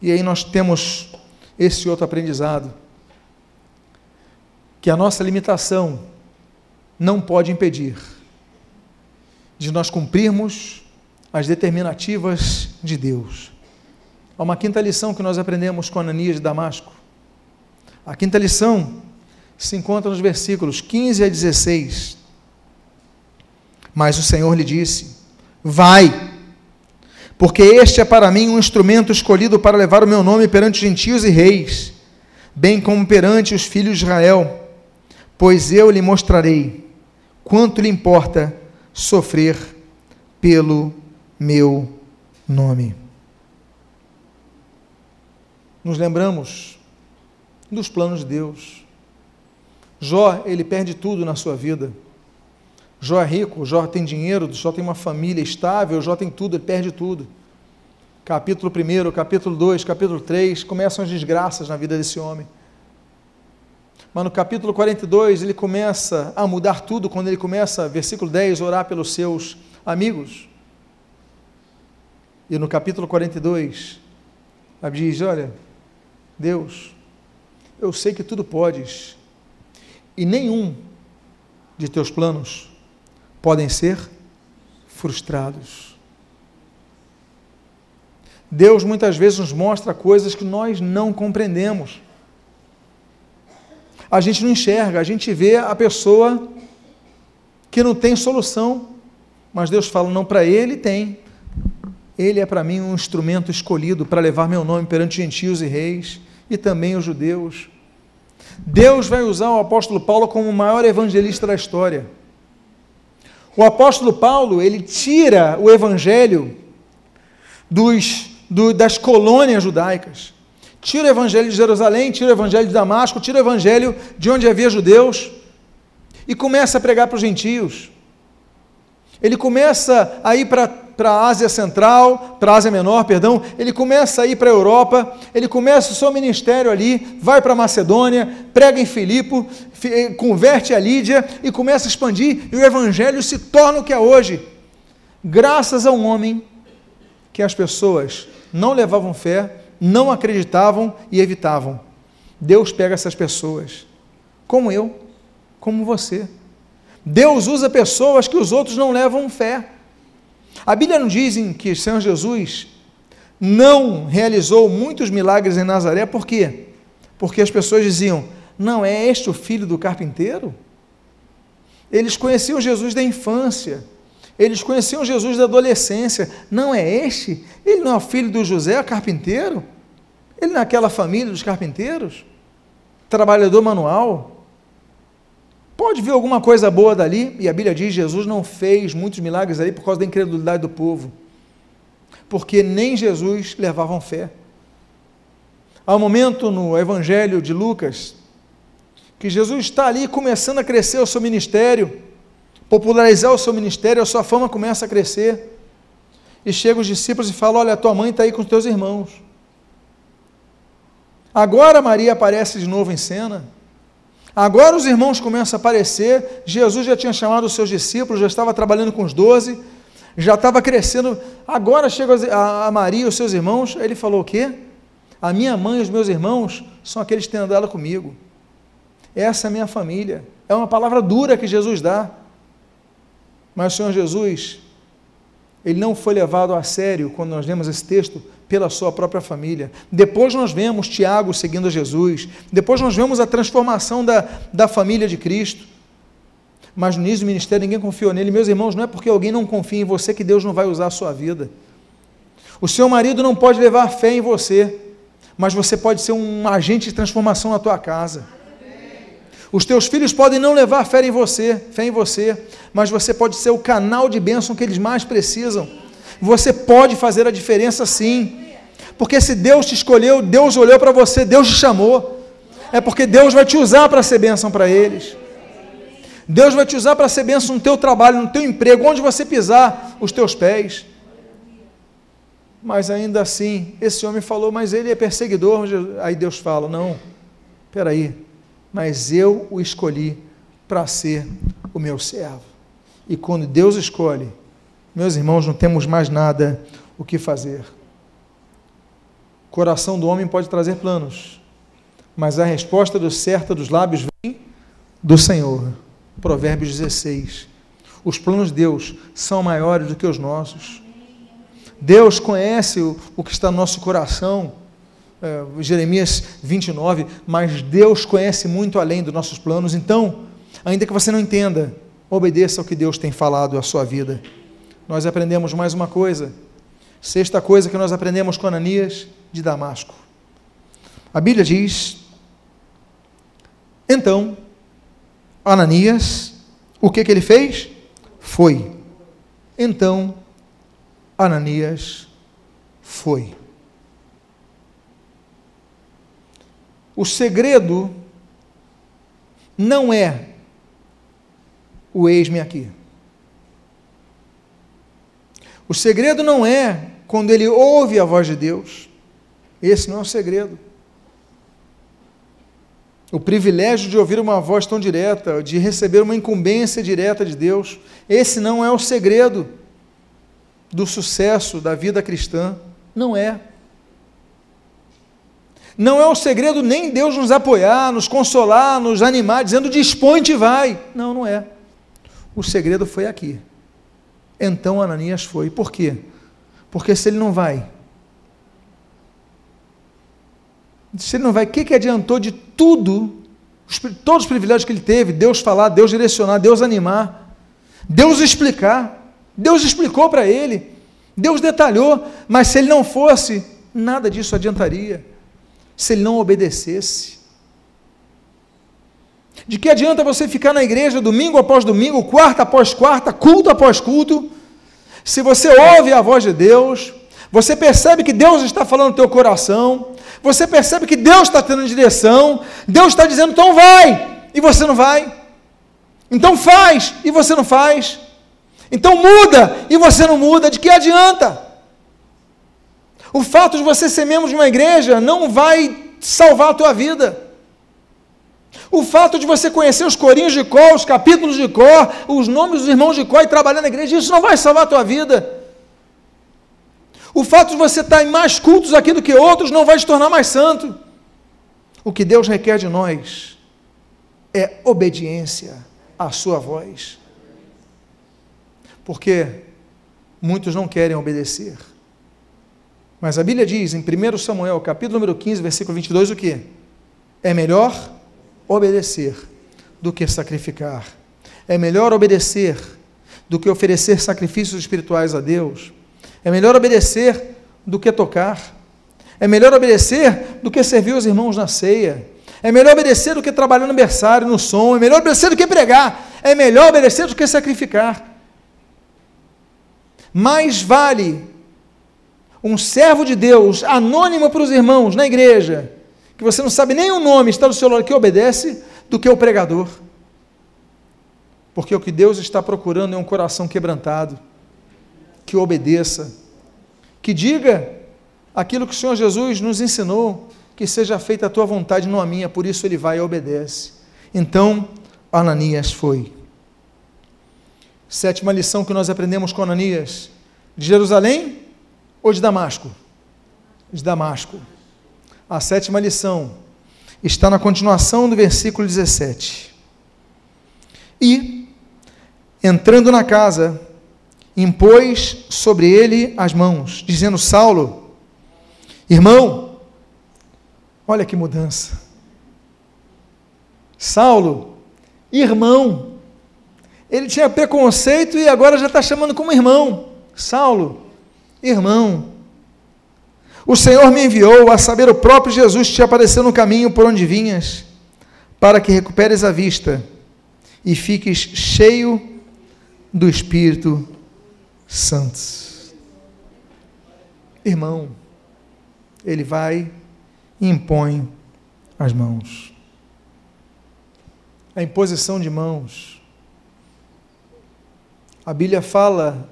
E aí nós temos esse outro aprendizado, que a nossa limitação não pode impedir de nós cumprirmos as determinativas de Deus. Há uma quinta lição que nós aprendemos com Ananias de Damasco. A quinta lição se encontra nos versículos 15 a 16. Mas o Senhor lhe disse: Vai, porque este é para mim um instrumento escolhido para levar o meu nome perante gentios e reis, bem como perante os filhos de Israel, pois eu lhe mostrarei quanto lhe importa sofrer pelo meu nome. Nos lembramos dos planos de Deus. Jó, ele perde tudo na sua vida. Jó é rico, Jó tem dinheiro, Jó tem uma família estável, Jó tem tudo, ele perde tudo. Capítulo 1, capítulo 2, capítulo 3, começam as desgraças na vida desse homem. Mas no capítulo 42 ele começa a mudar tudo quando ele começa, versículo 10, orar pelos seus amigos. E no capítulo 42, a Bíblia diz: Olha, Deus, eu sei que tudo podes, e nenhum de teus planos podem ser frustrados. Deus muitas vezes nos mostra coisas que nós não compreendemos a gente não enxerga, a gente vê a pessoa que não tem solução, mas Deus fala: não, para ele tem. Ele é para mim um instrumento escolhido para levar meu nome perante gentios e reis e também os judeus. Deus vai usar o apóstolo Paulo como o maior evangelista da história. O apóstolo Paulo, ele tira o evangelho dos, do, das colônias judaicas tira o evangelho de Jerusalém, tira o evangelho de Damasco, tira o evangelho de onde havia judeus e começa a pregar para os gentios. Ele começa a ir para a Ásia Central, para a Ásia Menor, perdão, ele começa a ir para a Europa, ele começa o seu ministério ali, vai para Macedônia, prega em Filipe, eh, converte a Lídia e começa a expandir, e o Evangelho se torna o que é hoje, graças a um homem que as pessoas não levavam fé, não acreditavam e evitavam. Deus pega essas pessoas, como eu, como você. Deus usa pessoas que os outros não levam fé. A Bíblia não diz que o Senhor Jesus não realizou muitos milagres em Nazaré, por quê? Porque as pessoas diziam: não é este o filho do carpinteiro? Eles conheciam Jesus da infância, eles conheciam Jesus da adolescência. Não é este? Ele não é o filho do José, carpinteiro? Ele naquela família dos carpinteiros, trabalhador manual, pode ver alguma coisa boa dali, e a Bíblia diz: Jesus não fez muitos milagres ali por causa da incredulidade do povo, porque nem Jesus levavam fé. Há um momento no Evangelho de Lucas que Jesus está ali começando a crescer o seu ministério, popularizar o seu ministério, a sua fama começa a crescer. E chegam os discípulos e falam: Olha, tua mãe está aí com os teus irmãos. Agora Maria aparece de novo em cena. Agora os irmãos começam a aparecer. Jesus já tinha chamado os seus discípulos, já estava trabalhando com os doze, já estava crescendo. Agora chega a Maria e os seus irmãos. Ele falou o quê? A minha mãe e os meus irmãos são aqueles que têm andado comigo. Essa é a minha família. É uma palavra dura que Jesus dá. Mas o Senhor Jesus, ele não foi levado a sério quando nós lemos esse texto pela sua própria família. Depois nós vemos Tiago seguindo Jesus. Depois nós vemos a transformação da, da família de Cristo. Mas no início do ministério ninguém confiou nele. Meus irmãos, não é porque alguém não confia em você que Deus não vai usar a sua vida. O seu marido não pode levar fé em você, mas você pode ser um agente de transformação na tua casa. Os teus filhos podem não levar fé em você, fé em você, mas você pode ser o canal de bênção que eles mais precisam. Você pode fazer a diferença sim. Porque se Deus te escolheu, Deus olhou para você, Deus te chamou. É porque Deus vai te usar para ser bênção para eles. Deus vai te usar para ser bênção no teu trabalho, no teu emprego, onde você pisar os teus pés. Mas ainda assim, esse homem falou, mas ele é perseguidor. Aí Deus fala: não, peraí, mas eu o escolhi para ser o meu servo. E quando Deus escolhe, meus irmãos, não temos mais nada o que fazer. O coração do homem pode trazer planos, mas a resposta do certa dos lábios vem do Senhor. Provérbios 16. Os planos de Deus são maiores do que os nossos. Deus conhece o, o que está no nosso coração é, Jeremias 29, mas Deus conhece muito além dos nossos planos, então, ainda que você não entenda, obedeça ao que Deus tem falado à sua vida. Nós aprendemos mais uma coisa, sexta coisa que nós aprendemos com Ananias de Damasco. A Bíblia diz: então, Ananias, o que, que ele fez? Foi. Então, Ananias foi. O segredo não é o eis-me aqui. O segredo não é quando ele ouve a voz de Deus. Esse não é o segredo. O privilégio de ouvir uma voz tão direta, de receber uma incumbência direta de Deus, esse não é o segredo do sucesso da vida cristã. Não é. Não é o segredo nem Deus nos apoiar, nos consolar, nos animar, dizendo dispõe-te vai. Não, não é. O segredo foi aqui. Então Ananias foi. Por quê? Porque se ele não vai, se ele não vai, o que, que adiantou de tudo, todos os privilégios que ele teve, Deus falar, Deus direcionar, Deus animar, Deus explicar, Deus explicou para ele, Deus detalhou, mas se ele não fosse, nada disso adiantaria se ele não obedecesse? De que adianta você ficar na igreja domingo após domingo, quarta após quarta, culto após culto, se você ouve a voz de Deus, você percebe que Deus está falando no teu coração, você percebe que Deus está tendo direção, Deus está dizendo, então vai, e você não vai. Então faz, e você não faz. Então muda, e você não muda, de que adianta? O fato de você ser membro de uma igreja não vai salvar a tua vida. O fato de você conhecer os corinhos de cor, os capítulos de cor, os nomes dos irmãos de cor e trabalhar na igreja, isso não vai salvar a tua vida. O fato de você estar em mais cultos aqui do que outros não vai te tornar mais santo. O que Deus requer de nós é obediência à sua voz. Porque muitos não querem obedecer. Mas a Bíblia diz em 1 Samuel, capítulo número 15, versículo 22, o que? É melhor obedecer do que sacrificar. É melhor obedecer do que oferecer sacrifícios espirituais a Deus. É melhor obedecer do que tocar. É melhor obedecer do que servir os irmãos na ceia. É melhor obedecer do que trabalhar no berçário, no som. É melhor obedecer do que pregar. É melhor obedecer do que sacrificar. Mais vale um servo de Deus, anônimo para os irmãos na igreja, que você não sabe nem o nome, está do seu lado, que obedece, do que o pregador. Porque o que Deus está procurando é um coração quebrantado, que obedeça, que diga aquilo que o Senhor Jesus nos ensinou, que seja feita a tua vontade, não a minha, por isso ele vai e obedece. Então, Ananias foi. Sétima lição que nós aprendemos com Ananias: de Jerusalém ou de Damasco? De Damasco. A sétima lição está na continuação do versículo 17. E, entrando na casa, impôs sobre ele as mãos, dizendo: Saulo, irmão, olha que mudança. Saulo, irmão, ele tinha preconceito e agora já está chamando como irmão. Saulo, irmão. O Senhor me enviou a saber o próprio Jesus te apareceu no caminho por onde vinhas, para que recuperes a vista e fiques cheio do Espírito Santo. Irmão, ele vai e impõe as mãos. A imposição de mãos. A Bíblia fala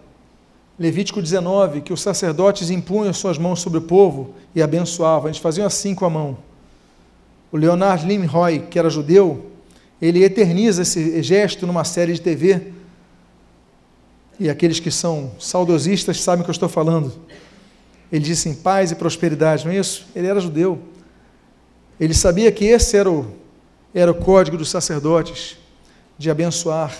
Levítico 19, que os sacerdotes impunham suas mãos sobre o povo e abençoavam. Eles faziam assim com a mão. O Leonard Limroy, que era judeu, ele eterniza esse gesto numa série de TV. E aqueles que são saudosistas sabem o que eu estou falando. Ele disse em paz e prosperidade, não é isso? Ele era judeu. Ele sabia que esse era o, era o código dos sacerdotes de abençoar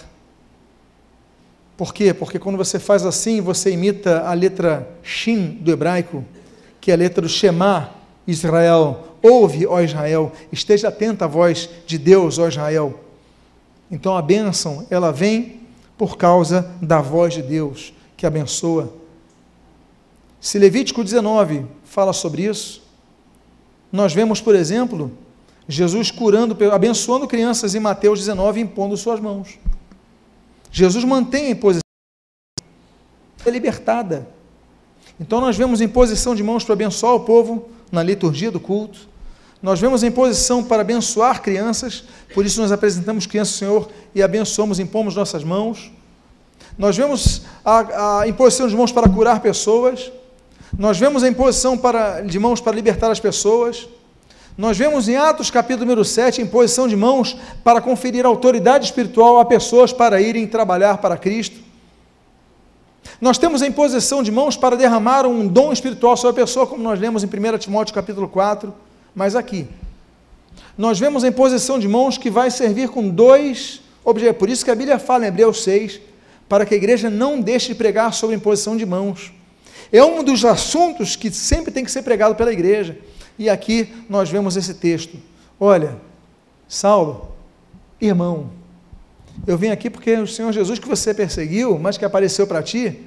por quê? Porque quando você faz assim, você imita a letra Shin do hebraico, que é a letra do Shema, Israel. Ouve, ó Israel, esteja atento à voz de Deus, ó Israel. Então a bênção, ela vem por causa da voz de Deus, que abençoa. Se Levítico 19 fala sobre isso, nós vemos, por exemplo, Jesus curando, abençoando crianças em Mateus 19, impondo suas mãos. Jesus mantém a imposição, é libertada. Então nós vemos imposição de mãos para abençoar o povo na liturgia do culto. Nós vemos a imposição para abençoar crianças, por isso nós apresentamos crianças ao Senhor e abençoamos, impomos nossas mãos. Nós vemos a, a imposição de mãos para curar pessoas. Nós vemos a imposição para, de mãos para libertar as pessoas. Nós vemos em Atos capítulo número 7 a imposição de mãos para conferir autoridade espiritual a pessoas para irem trabalhar para Cristo. Nós temos a imposição de mãos para derramar um dom espiritual sobre a pessoa, como nós lemos em 1 Timóteo capítulo 4, mas aqui. Nós vemos a imposição de mãos que vai servir com dois objetivos. Por isso que a Bíblia fala em Hebreus 6, para que a igreja não deixe de pregar sobre a imposição de mãos. É um dos assuntos que sempre tem que ser pregado pela igreja. E aqui nós vemos esse texto. Olha, Saulo, irmão, eu vim aqui porque o Senhor Jesus que você perseguiu, mas que apareceu para ti,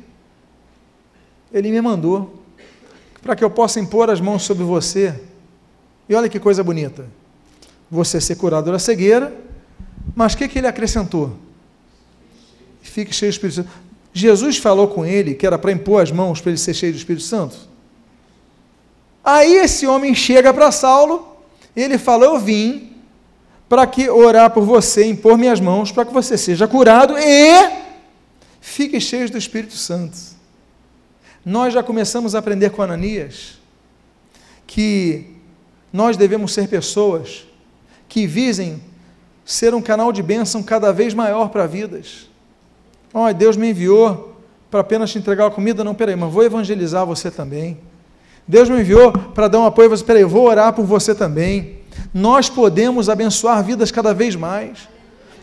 ele me mandou para que eu possa impor as mãos sobre você. E olha que coisa bonita. Você ser curado da cegueira, mas o que, que ele acrescentou? Fique cheio do Espírito Santo. Jesus falou com ele que era para impor as mãos para ele ser cheio do Espírito Santo? Aí esse homem chega para Saulo e ele fala: Eu vim para que orar por você, impor minhas mãos para que você seja curado e fique cheio do Espírito Santo. Nós já começamos a aprender com Ananias que nós devemos ser pessoas que visem ser um canal de bênção cada vez maior para vidas. Oh, Deus me enviou para apenas te entregar a comida? Não, peraí, mas vou evangelizar você também. Deus me enviou para dar um apoio. Você, peraí, eu vou orar por você também. Nós podemos abençoar vidas cada vez mais.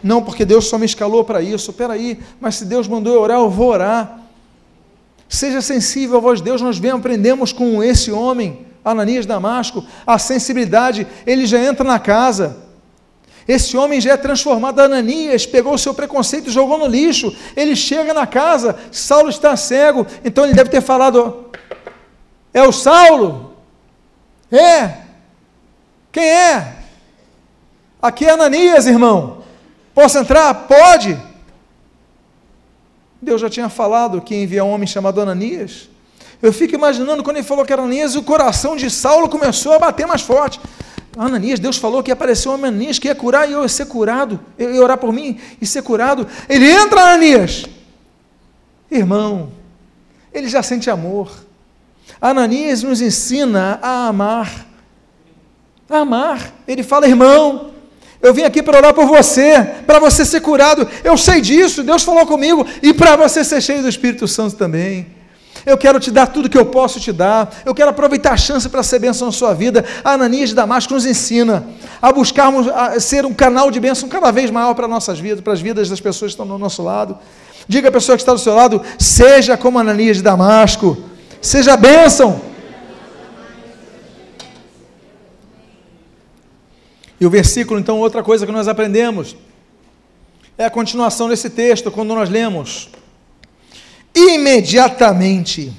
Não porque Deus só me escalou para isso. Peraí, mas se Deus mandou eu orar, eu vou orar. Seja sensível à voz de Deus. Nós vem, aprendemos com esse homem, Ananias Damasco, a sensibilidade. Ele já entra na casa. Esse homem já é transformado. Ananias pegou o seu preconceito e jogou no lixo. Ele chega na casa, Saulo está cego, então ele deve ter falado: é o Saulo? É. Quem é? Aqui é Ananias, irmão. Posso entrar? Pode. Deus já tinha falado que envia um homem chamado Ananias. Eu fico imaginando quando ele falou que era Ananias, o coração de Saulo começou a bater mais forte. Ananias, Deus falou que apareceu um homem Ananias que ia curar e eu ia ser curado, eu ia orar por mim e ser curado. Ele entra, Ananias. Irmão, ele já sente amor. Ananias nos ensina a amar. A amar. Ele fala, irmão, eu vim aqui para orar por você, para você ser curado. Eu sei disso, Deus falou comigo, e para você ser cheio do Espírito Santo também. Eu quero te dar tudo que eu posso te dar. Eu quero aproveitar a chance para ser bênção na sua vida. A Ananias de Damasco nos ensina a buscarmos a ser um canal de bênção cada vez maior para nossas vidas, para as vidas das pessoas que estão do nosso lado. Diga a pessoa que está do seu lado: seja como Ananias de Damasco, seja bênção. E o versículo, então, outra coisa que nós aprendemos é a continuação desse texto, quando nós lemos: Imediatamente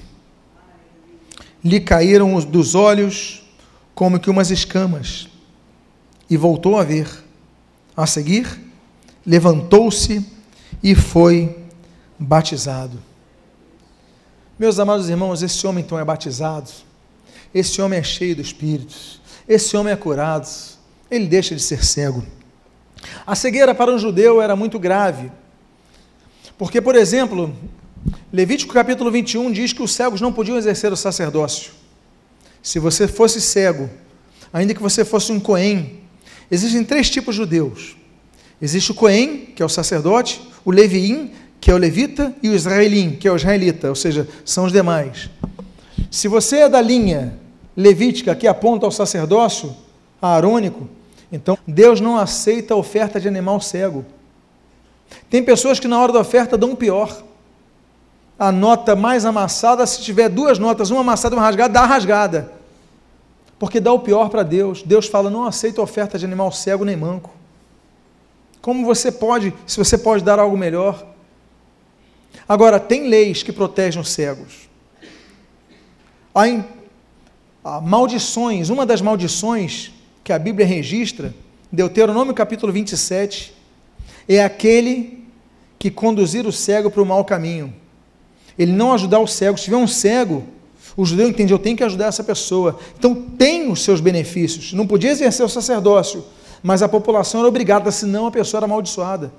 lhe caíram dos olhos como que umas escamas, e voltou a ver. A seguir, levantou-se e foi batizado. Meus amados irmãos, esse homem então é batizado, esse homem é cheio do Espírito, esse homem é curado, ele deixa de ser cego. A cegueira para um judeu era muito grave, porque, por exemplo, Levítico capítulo 21 diz que os cegos não podiam exercer o sacerdócio. Se você fosse cego, ainda que você fosse um cohen, existem três tipos de judeus. Existe o cohen, que é o sacerdote, o leviim, que é o levita, e o israelim, que é o israelita, ou seja, são os demais. Se você é da linha levítica que aponta ao sacerdócio aarônico, então Deus não aceita a oferta de animal cego. Tem pessoas que na hora da oferta dão pior a nota mais amassada, se tiver duas notas, uma amassada e uma rasgada, dá a rasgada. Porque dá o pior para Deus. Deus fala: não aceito oferta de animal cego nem manco. Como você pode, se você pode dar algo melhor? Agora, tem leis que protegem os cegos. Há, in, há maldições, uma das maldições que a Bíblia registra, Deuteronômio capítulo 27, é aquele que conduzir o cego para o mau caminho ele não ajudar o cego. Se tiver um cego, o judeu entende, eu tenho que ajudar essa pessoa. Então tem os seus benefícios. Não podia exercer o sacerdócio, mas a população era obrigada, senão a pessoa era amaldiçoada.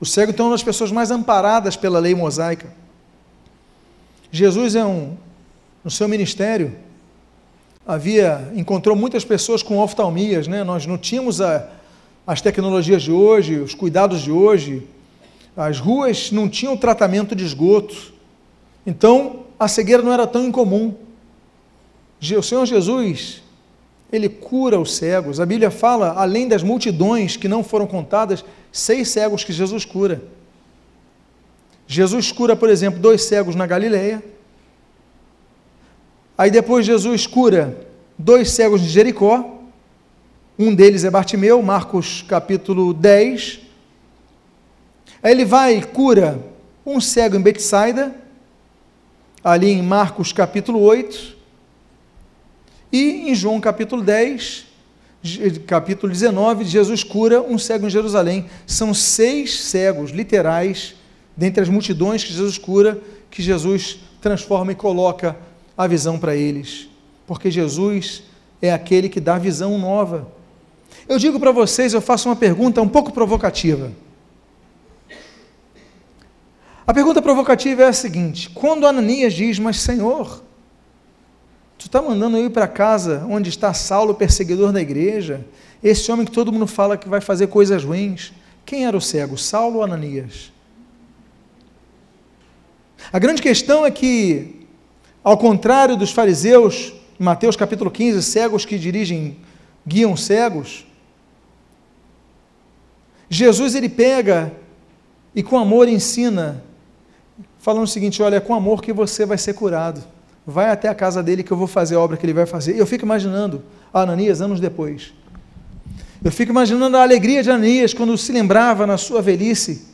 O cego, então, é uma das pessoas mais amparadas pela lei mosaica. Jesus é um, no seu ministério, havia, encontrou muitas pessoas com oftalmias, né? Nós não tínhamos a, as tecnologias de hoje, os cuidados de hoje, as ruas não tinham tratamento de esgoto, então, a cegueira não era tão incomum. O Senhor Jesus, ele cura os cegos. A Bíblia fala, além das multidões que não foram contadas, seis cegos que Jesus cura. Jesus cura, por exemplo, dois cegos na Galileia. Aí depois Jesus cura dois cegos de Jericó. Um deles é Bartimeu, Marcos capítulo 10. Aí ele vai e cura um cego em Betsaida ali em Marcos capítulo 8 e em João capítulo 10, capítulo 19, Jesus cura um cego em Jerusalém. São seis cegos literais dentre as multidões que Jesus cura, que Jesus transforma e coloca a visão para eles, porque Jesus é aquele que dá visão nova. Eu digo para vocês, eu faço uma pergunta um pouco provocativa. A pergunta provocativa é a seguinte: quando Ananias diz, mas Senhor, tu está mandando eu ir para casa onde está Saulo, perseguidor da igreja, esse homem que todo mundo fala que vai fazer coisas ruins, quem era o cego, Saulo ou Ananias? A grande questão é que, ao contrário dos fariseus, Mateus capítulo 15, cegos que dirigem, guiam cegos, Jesus ele pega e com amor ensina falando o seguinte: olha, é com amor que você vai ser curado. Vai até a casa dele que eu vou fazer a obra que ele vai fazer. E eu fico imaginando Ananias anos depois. Eu fico imaginando a alegria de Ananias quando se lembrava na sua velhice.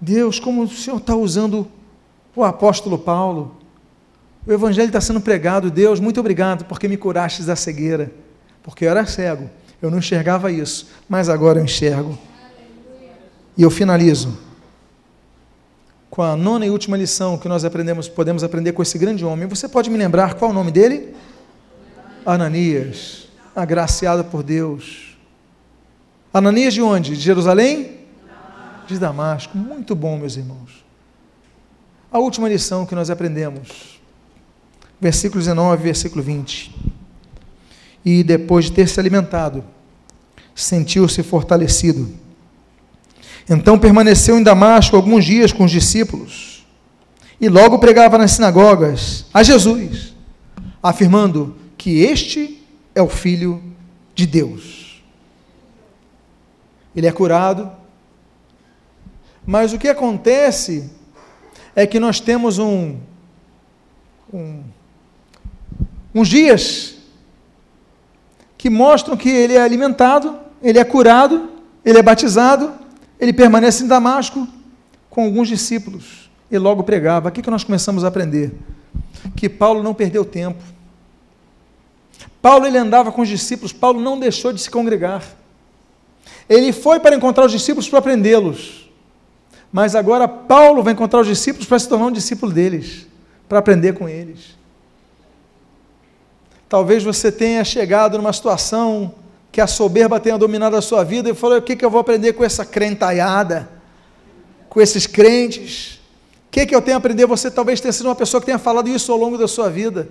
Deus, como o Senhor está usando o apóstolo Paulo. O evangelho está sendo pregado. Deus, muito obrigado porque me curastes da cegueira. Porque eu era cego, eu não enxergava isso, mas agora eu enxergo. E eu finalizo com a nona e última lição que nós aprendemos, podemos aprender com esse grande homem. Você pode me lembrar qual é o nome dele? Ananias, agraciado por Deus. Ananias de onde? De Jerusalém? De Damasco. Muito bom, meus irmãos. A última lição que nós aprendemos, versículo 19, versículo 20. E depois de ter se alimentado, sentiu-se fortalecido então permaneceu em Damasco alguns dias com os discípulos e logo pregava nas sinagogas a Jesus, afirmando que este é o Filho de Deus. Ele é curado, Mas o que acontece é que nós temos um, um uns dias que mostram que ele é alimentado, ele é curado, ele é batizado, ele permanece em Damasco com alguns discípulos e logo pregava. Aqui que nós começamos a aprender que Paulo não perdeu tempo. Paulo ele andava com os discípulos, Paulo não deixou de se congregar. Ele foi para encontrar os discípulos para aprendê-los. Mas agora Paulo vai encontrar os discípulos para se tornar um discípulo deles, para aprender com eles. Talvez você tenha chegado numa situação que a soberba tenha dominado a sua vida e falou: o que, que eu vou aprender com essa crentaiada, com esses crentes? O que, que eu tenho a aprender? Você talvez tenha sido uma pessoa que tenha falado isso ao longo da sua vida.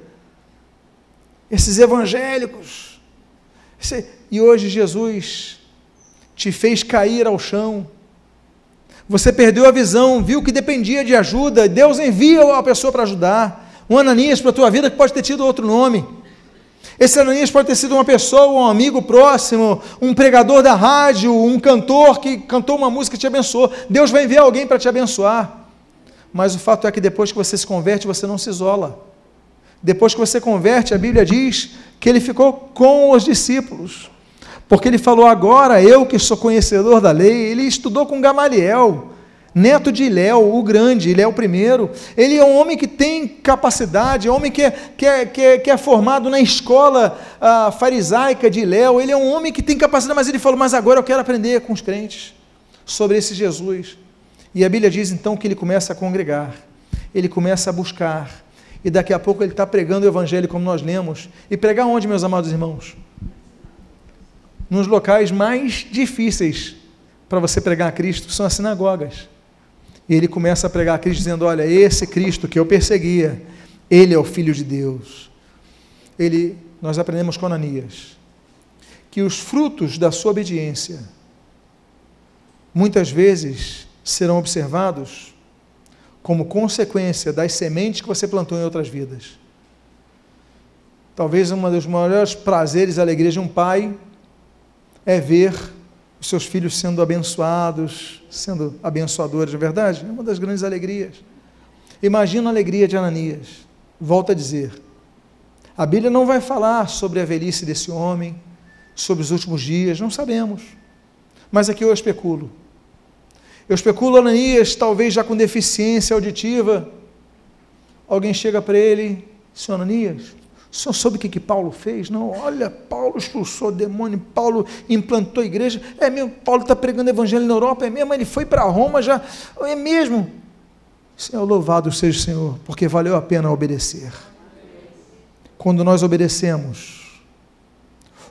Esses evangélicos. E hoje Jesus te fez cair ao chão. Você perdeu a visão, viu que dependia de ajuda. Deus envia uma pessoa para ajudar. Um Ananias para a tua vida que pode ter tido outro nome. Esse Ananias pode ter sido uma pessoa, um amigo próximo, um pregador da rádio, um cantor que cantou uma música e te abençoou. Deus vai enviar alguém para te abençoar. Mas o fato é que depois que você se converte, você não se isola. Depois que você converte, a Bíblia diz que ele ficou com os discípulos. Porque ele falou agora, eu que sou conhecedor da lei, ele estudou com Gamaliel neto de Léo, o grande, é o primeiro. Ele é um homem que tem capacidade, é um homem que é, que é, que é, que é formado na escola ah, farisaica de Léo. Ele é um homem que tem capacidade, mas ele falou: Mas agora eu quero aprender com os crentes sobre esse Jesus. E a Bíblia diz então que ele começa a congregar, ele começa a buscar, e daqui a pouco ele está pregando o Evangelho como nós lemos. E pregar onde, meus amados irmãos? Nos locais mais difíceis para você pregar a Cristo são as sinagogas. E ele começa a pregar a Cristo dizendo: Olha, esse Cristo que eu perseguia, ele é o Filho de Deus. Ele, nós aprendemos com Ananias que os frutos da sua obediência muitas vezes serão observados como consequência das sementes que você plantou em outras vidas. Talvez um dos maiores prazeres e alegrias de um pai é ver os seus filhos sendo abençoados, sendo abençoadores, de é verdade? É uma das grandes alegrias. Imagina a alegria de Ananias. Volto a dizer, a Bíblia não vai falar sobre a velhice desse homem, sobre os últimos dias, não sabemos. Mas aqui eu especulo. Eu especulo Ananias, talvez já com deficiência auditiva. Alguém chega para ele, senhor Ananias, senhor soube o que, que Paulo fez? Não, olha, Paulo expulsou demônio, Paulo implantou igreja. É mesmo, Paulo está pregando evangelho na Europa, é mesmo, ele foi para Roma já, é mesmo. Senhor, louvado seja o Senhor, porque valeu a pena obedecer. Quando nós obedecemos,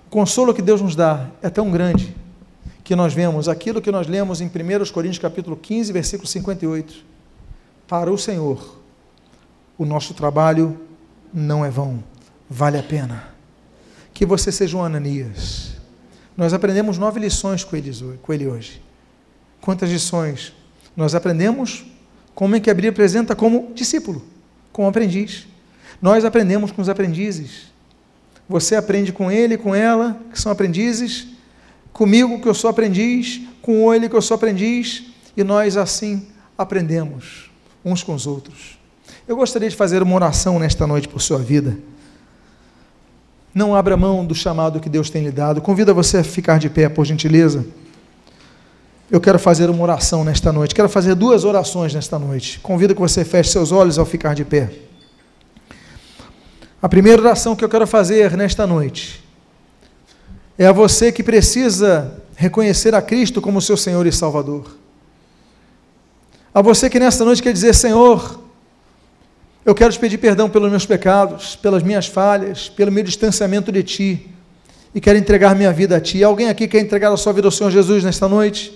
o consolo que Deus nos dá é tão grande que nós vemos aquilo que nós lemos em 1 Coríntios capítulo 15, versículo 58. Para o Senhor, o nosso trabalho não é vão vale a pena. Que você seja um Ananias. Nós aprendemos nove lições com ele, com ele hoje. Quantas lições? Nós aprendemos como é que a Bíblia apresenta como discípulo, como aprendiz. Nós aprendemos com os aprendizes. Você aprende com ele com ela, que são aprendizes, comigo, que eu sou aprendiz, com ele, que eu sou aprendiz, e nós assim aprendemos uns com os outros. Eu gostaria de fazer uma oração nesta noite por sua vida. Não abra mão do chamado que Deus tem lhe dado. Convido você a ficar de pé, por gentileza. Eu quero fazer uma oração nesta noite. Quero fazer duas orações nesta noite. Convido que você feche seus olhos ao ficar de pé. A primeira oração que eu quero fazer nesta noite é a você que precisa reconhecer a Cristo como seu Senhor e Salvador. A você que nesta noite quer dizer: Senhor, eu quero te pedir perdão pelos meus pecados, pelas minhas falhas, pelo meu distanciamento de ti. E quero entregar minha vida a ti. Alguém aqui quer entregar a sua vida ao Senhor Jesus nesta noite?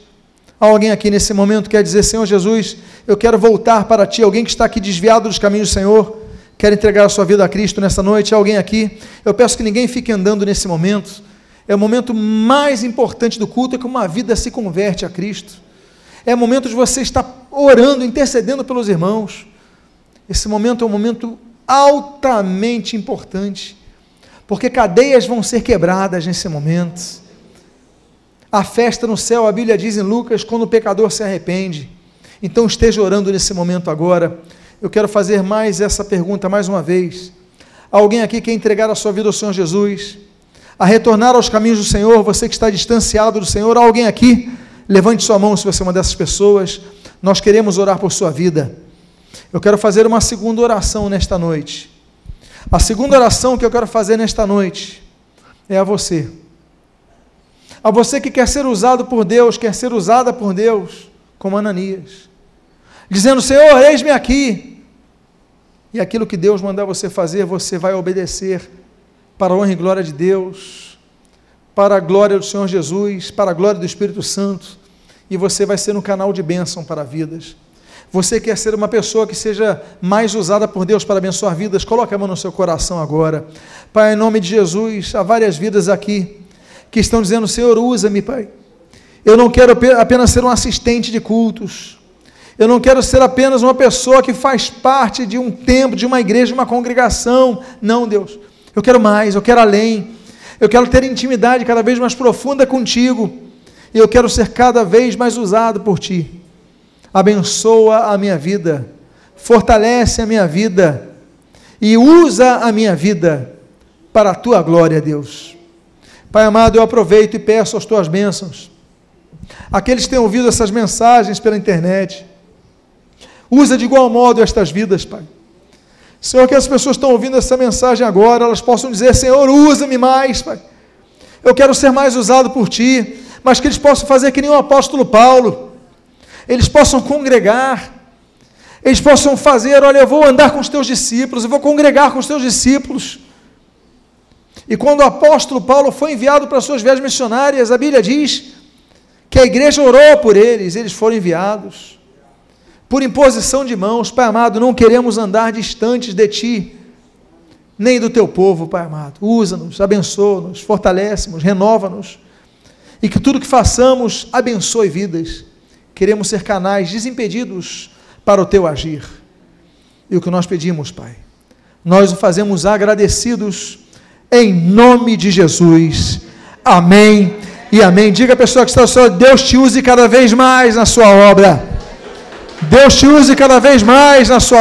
Alguém aqui nesse momento quer dizer: Senhor Jesus, eu quero voltar para ti. Alguém que está aqui desviado dos caminhos do Senhor, quer entregar a sua vida a Cristo nesta noite? Alguém aqui? Eu peço que ninguém fique andando nesse momento. É o momento mais importante do culto, é que uma vida se converte a Cristo. É o momento de você estar orando, intercedendo pelos irmãos. Esse momento é um momento altamente importante, porque cadeias vão ser quebradas nesse momento. A festa no céu, a Bíblia diz em Lucas, quando o pecador se arrepende. Então esteja orando nesse momento agora. Eu quero fazer mais essa pergunta mais uma vez. Alguém aqui quer entregar a sua vida ao Senhor Jesus? A retornar aos caminhos do Senhor, você que está distanciado do Senhor, alguém aqui? Levante sua mão se você é uma dessas pessoas. Nós queremos orar por sua vida. Eu quero fazer uma segunda oração nesta noite. A segunda oração que eu quero fazer nesta noite é a você. A você que quer ser usado por Deus, quer ser usada por Deus, como Ananias. Dizendo: Senhor, eis-me aqui. E aquilo que Deus mandar você fazer, você vai obedecer para a honra e glória de Deus, para a glória do Senhor Jesus, para a glória do Espírito Santo, e você vai ser um canal de bênção para vidas. Você quer ser uma pessoa que seja mais usada por Deus para abençoar vidas? Coloque a mão no seu coração agora. Pai, em nome de Jesus, há várias vidas aqui que estão dizendo: Senhor, usa-me, Pai. Eu não quero apenas ser um assistente de cultos. Eu não quero ser apenas uma pessoa que faz parte de um templo, de uma igreja, de uma congregação. Não, Deus. Eu quero mais, eu quero além. Eu quero ter intimidade cada vez mais profunda contigo. E eu quero ser cada vez mais usado por ti abençoa a minha vida, fortalece a minha vida e usa a minha vida para a tua glória, Deus. Pai amado, eu aproveito e peço as tuas bênçãos. Aqueles que têm ouvido essas mensagens pela internet, usa de igual modo estas vidas, Pai. Senhor, que as pessoas estão ouvindo essa mensagem agora, elas possam dizer: Senhor, usa-me mais, Pai. Eu quero ser mais usado por Ti, mas que eles possam fazer que nem o apóstolo Paulo eles possam congregar, eles possam fazer: olha, eu vou andar com os teus discípulos, eu vou congregar com os teus discípulos. E quando o apóstolo Paulo foi enviado para suas viagens missionárias, a Bíblia diz que a igreja orou por eles, eles foram enviados. Por imposição de mãos, Pai amado, não queremos andar distantes de Ti, nem do Teu povo, Pai amado. Usa-nos, abençoa-nos, fortalece-nos, renova-nos. E que tudo que façamos abençoe vidas queremos ser canais desimpedidos para o teu agir. E o que nós pedimos, Pai, nós o fazemos agradecidos em nome de Jesus. Amém e amém. Diga a pessoa que está seu Deus te use cada vez mais na sua obra. Deus te use cada vez mais na sua obra.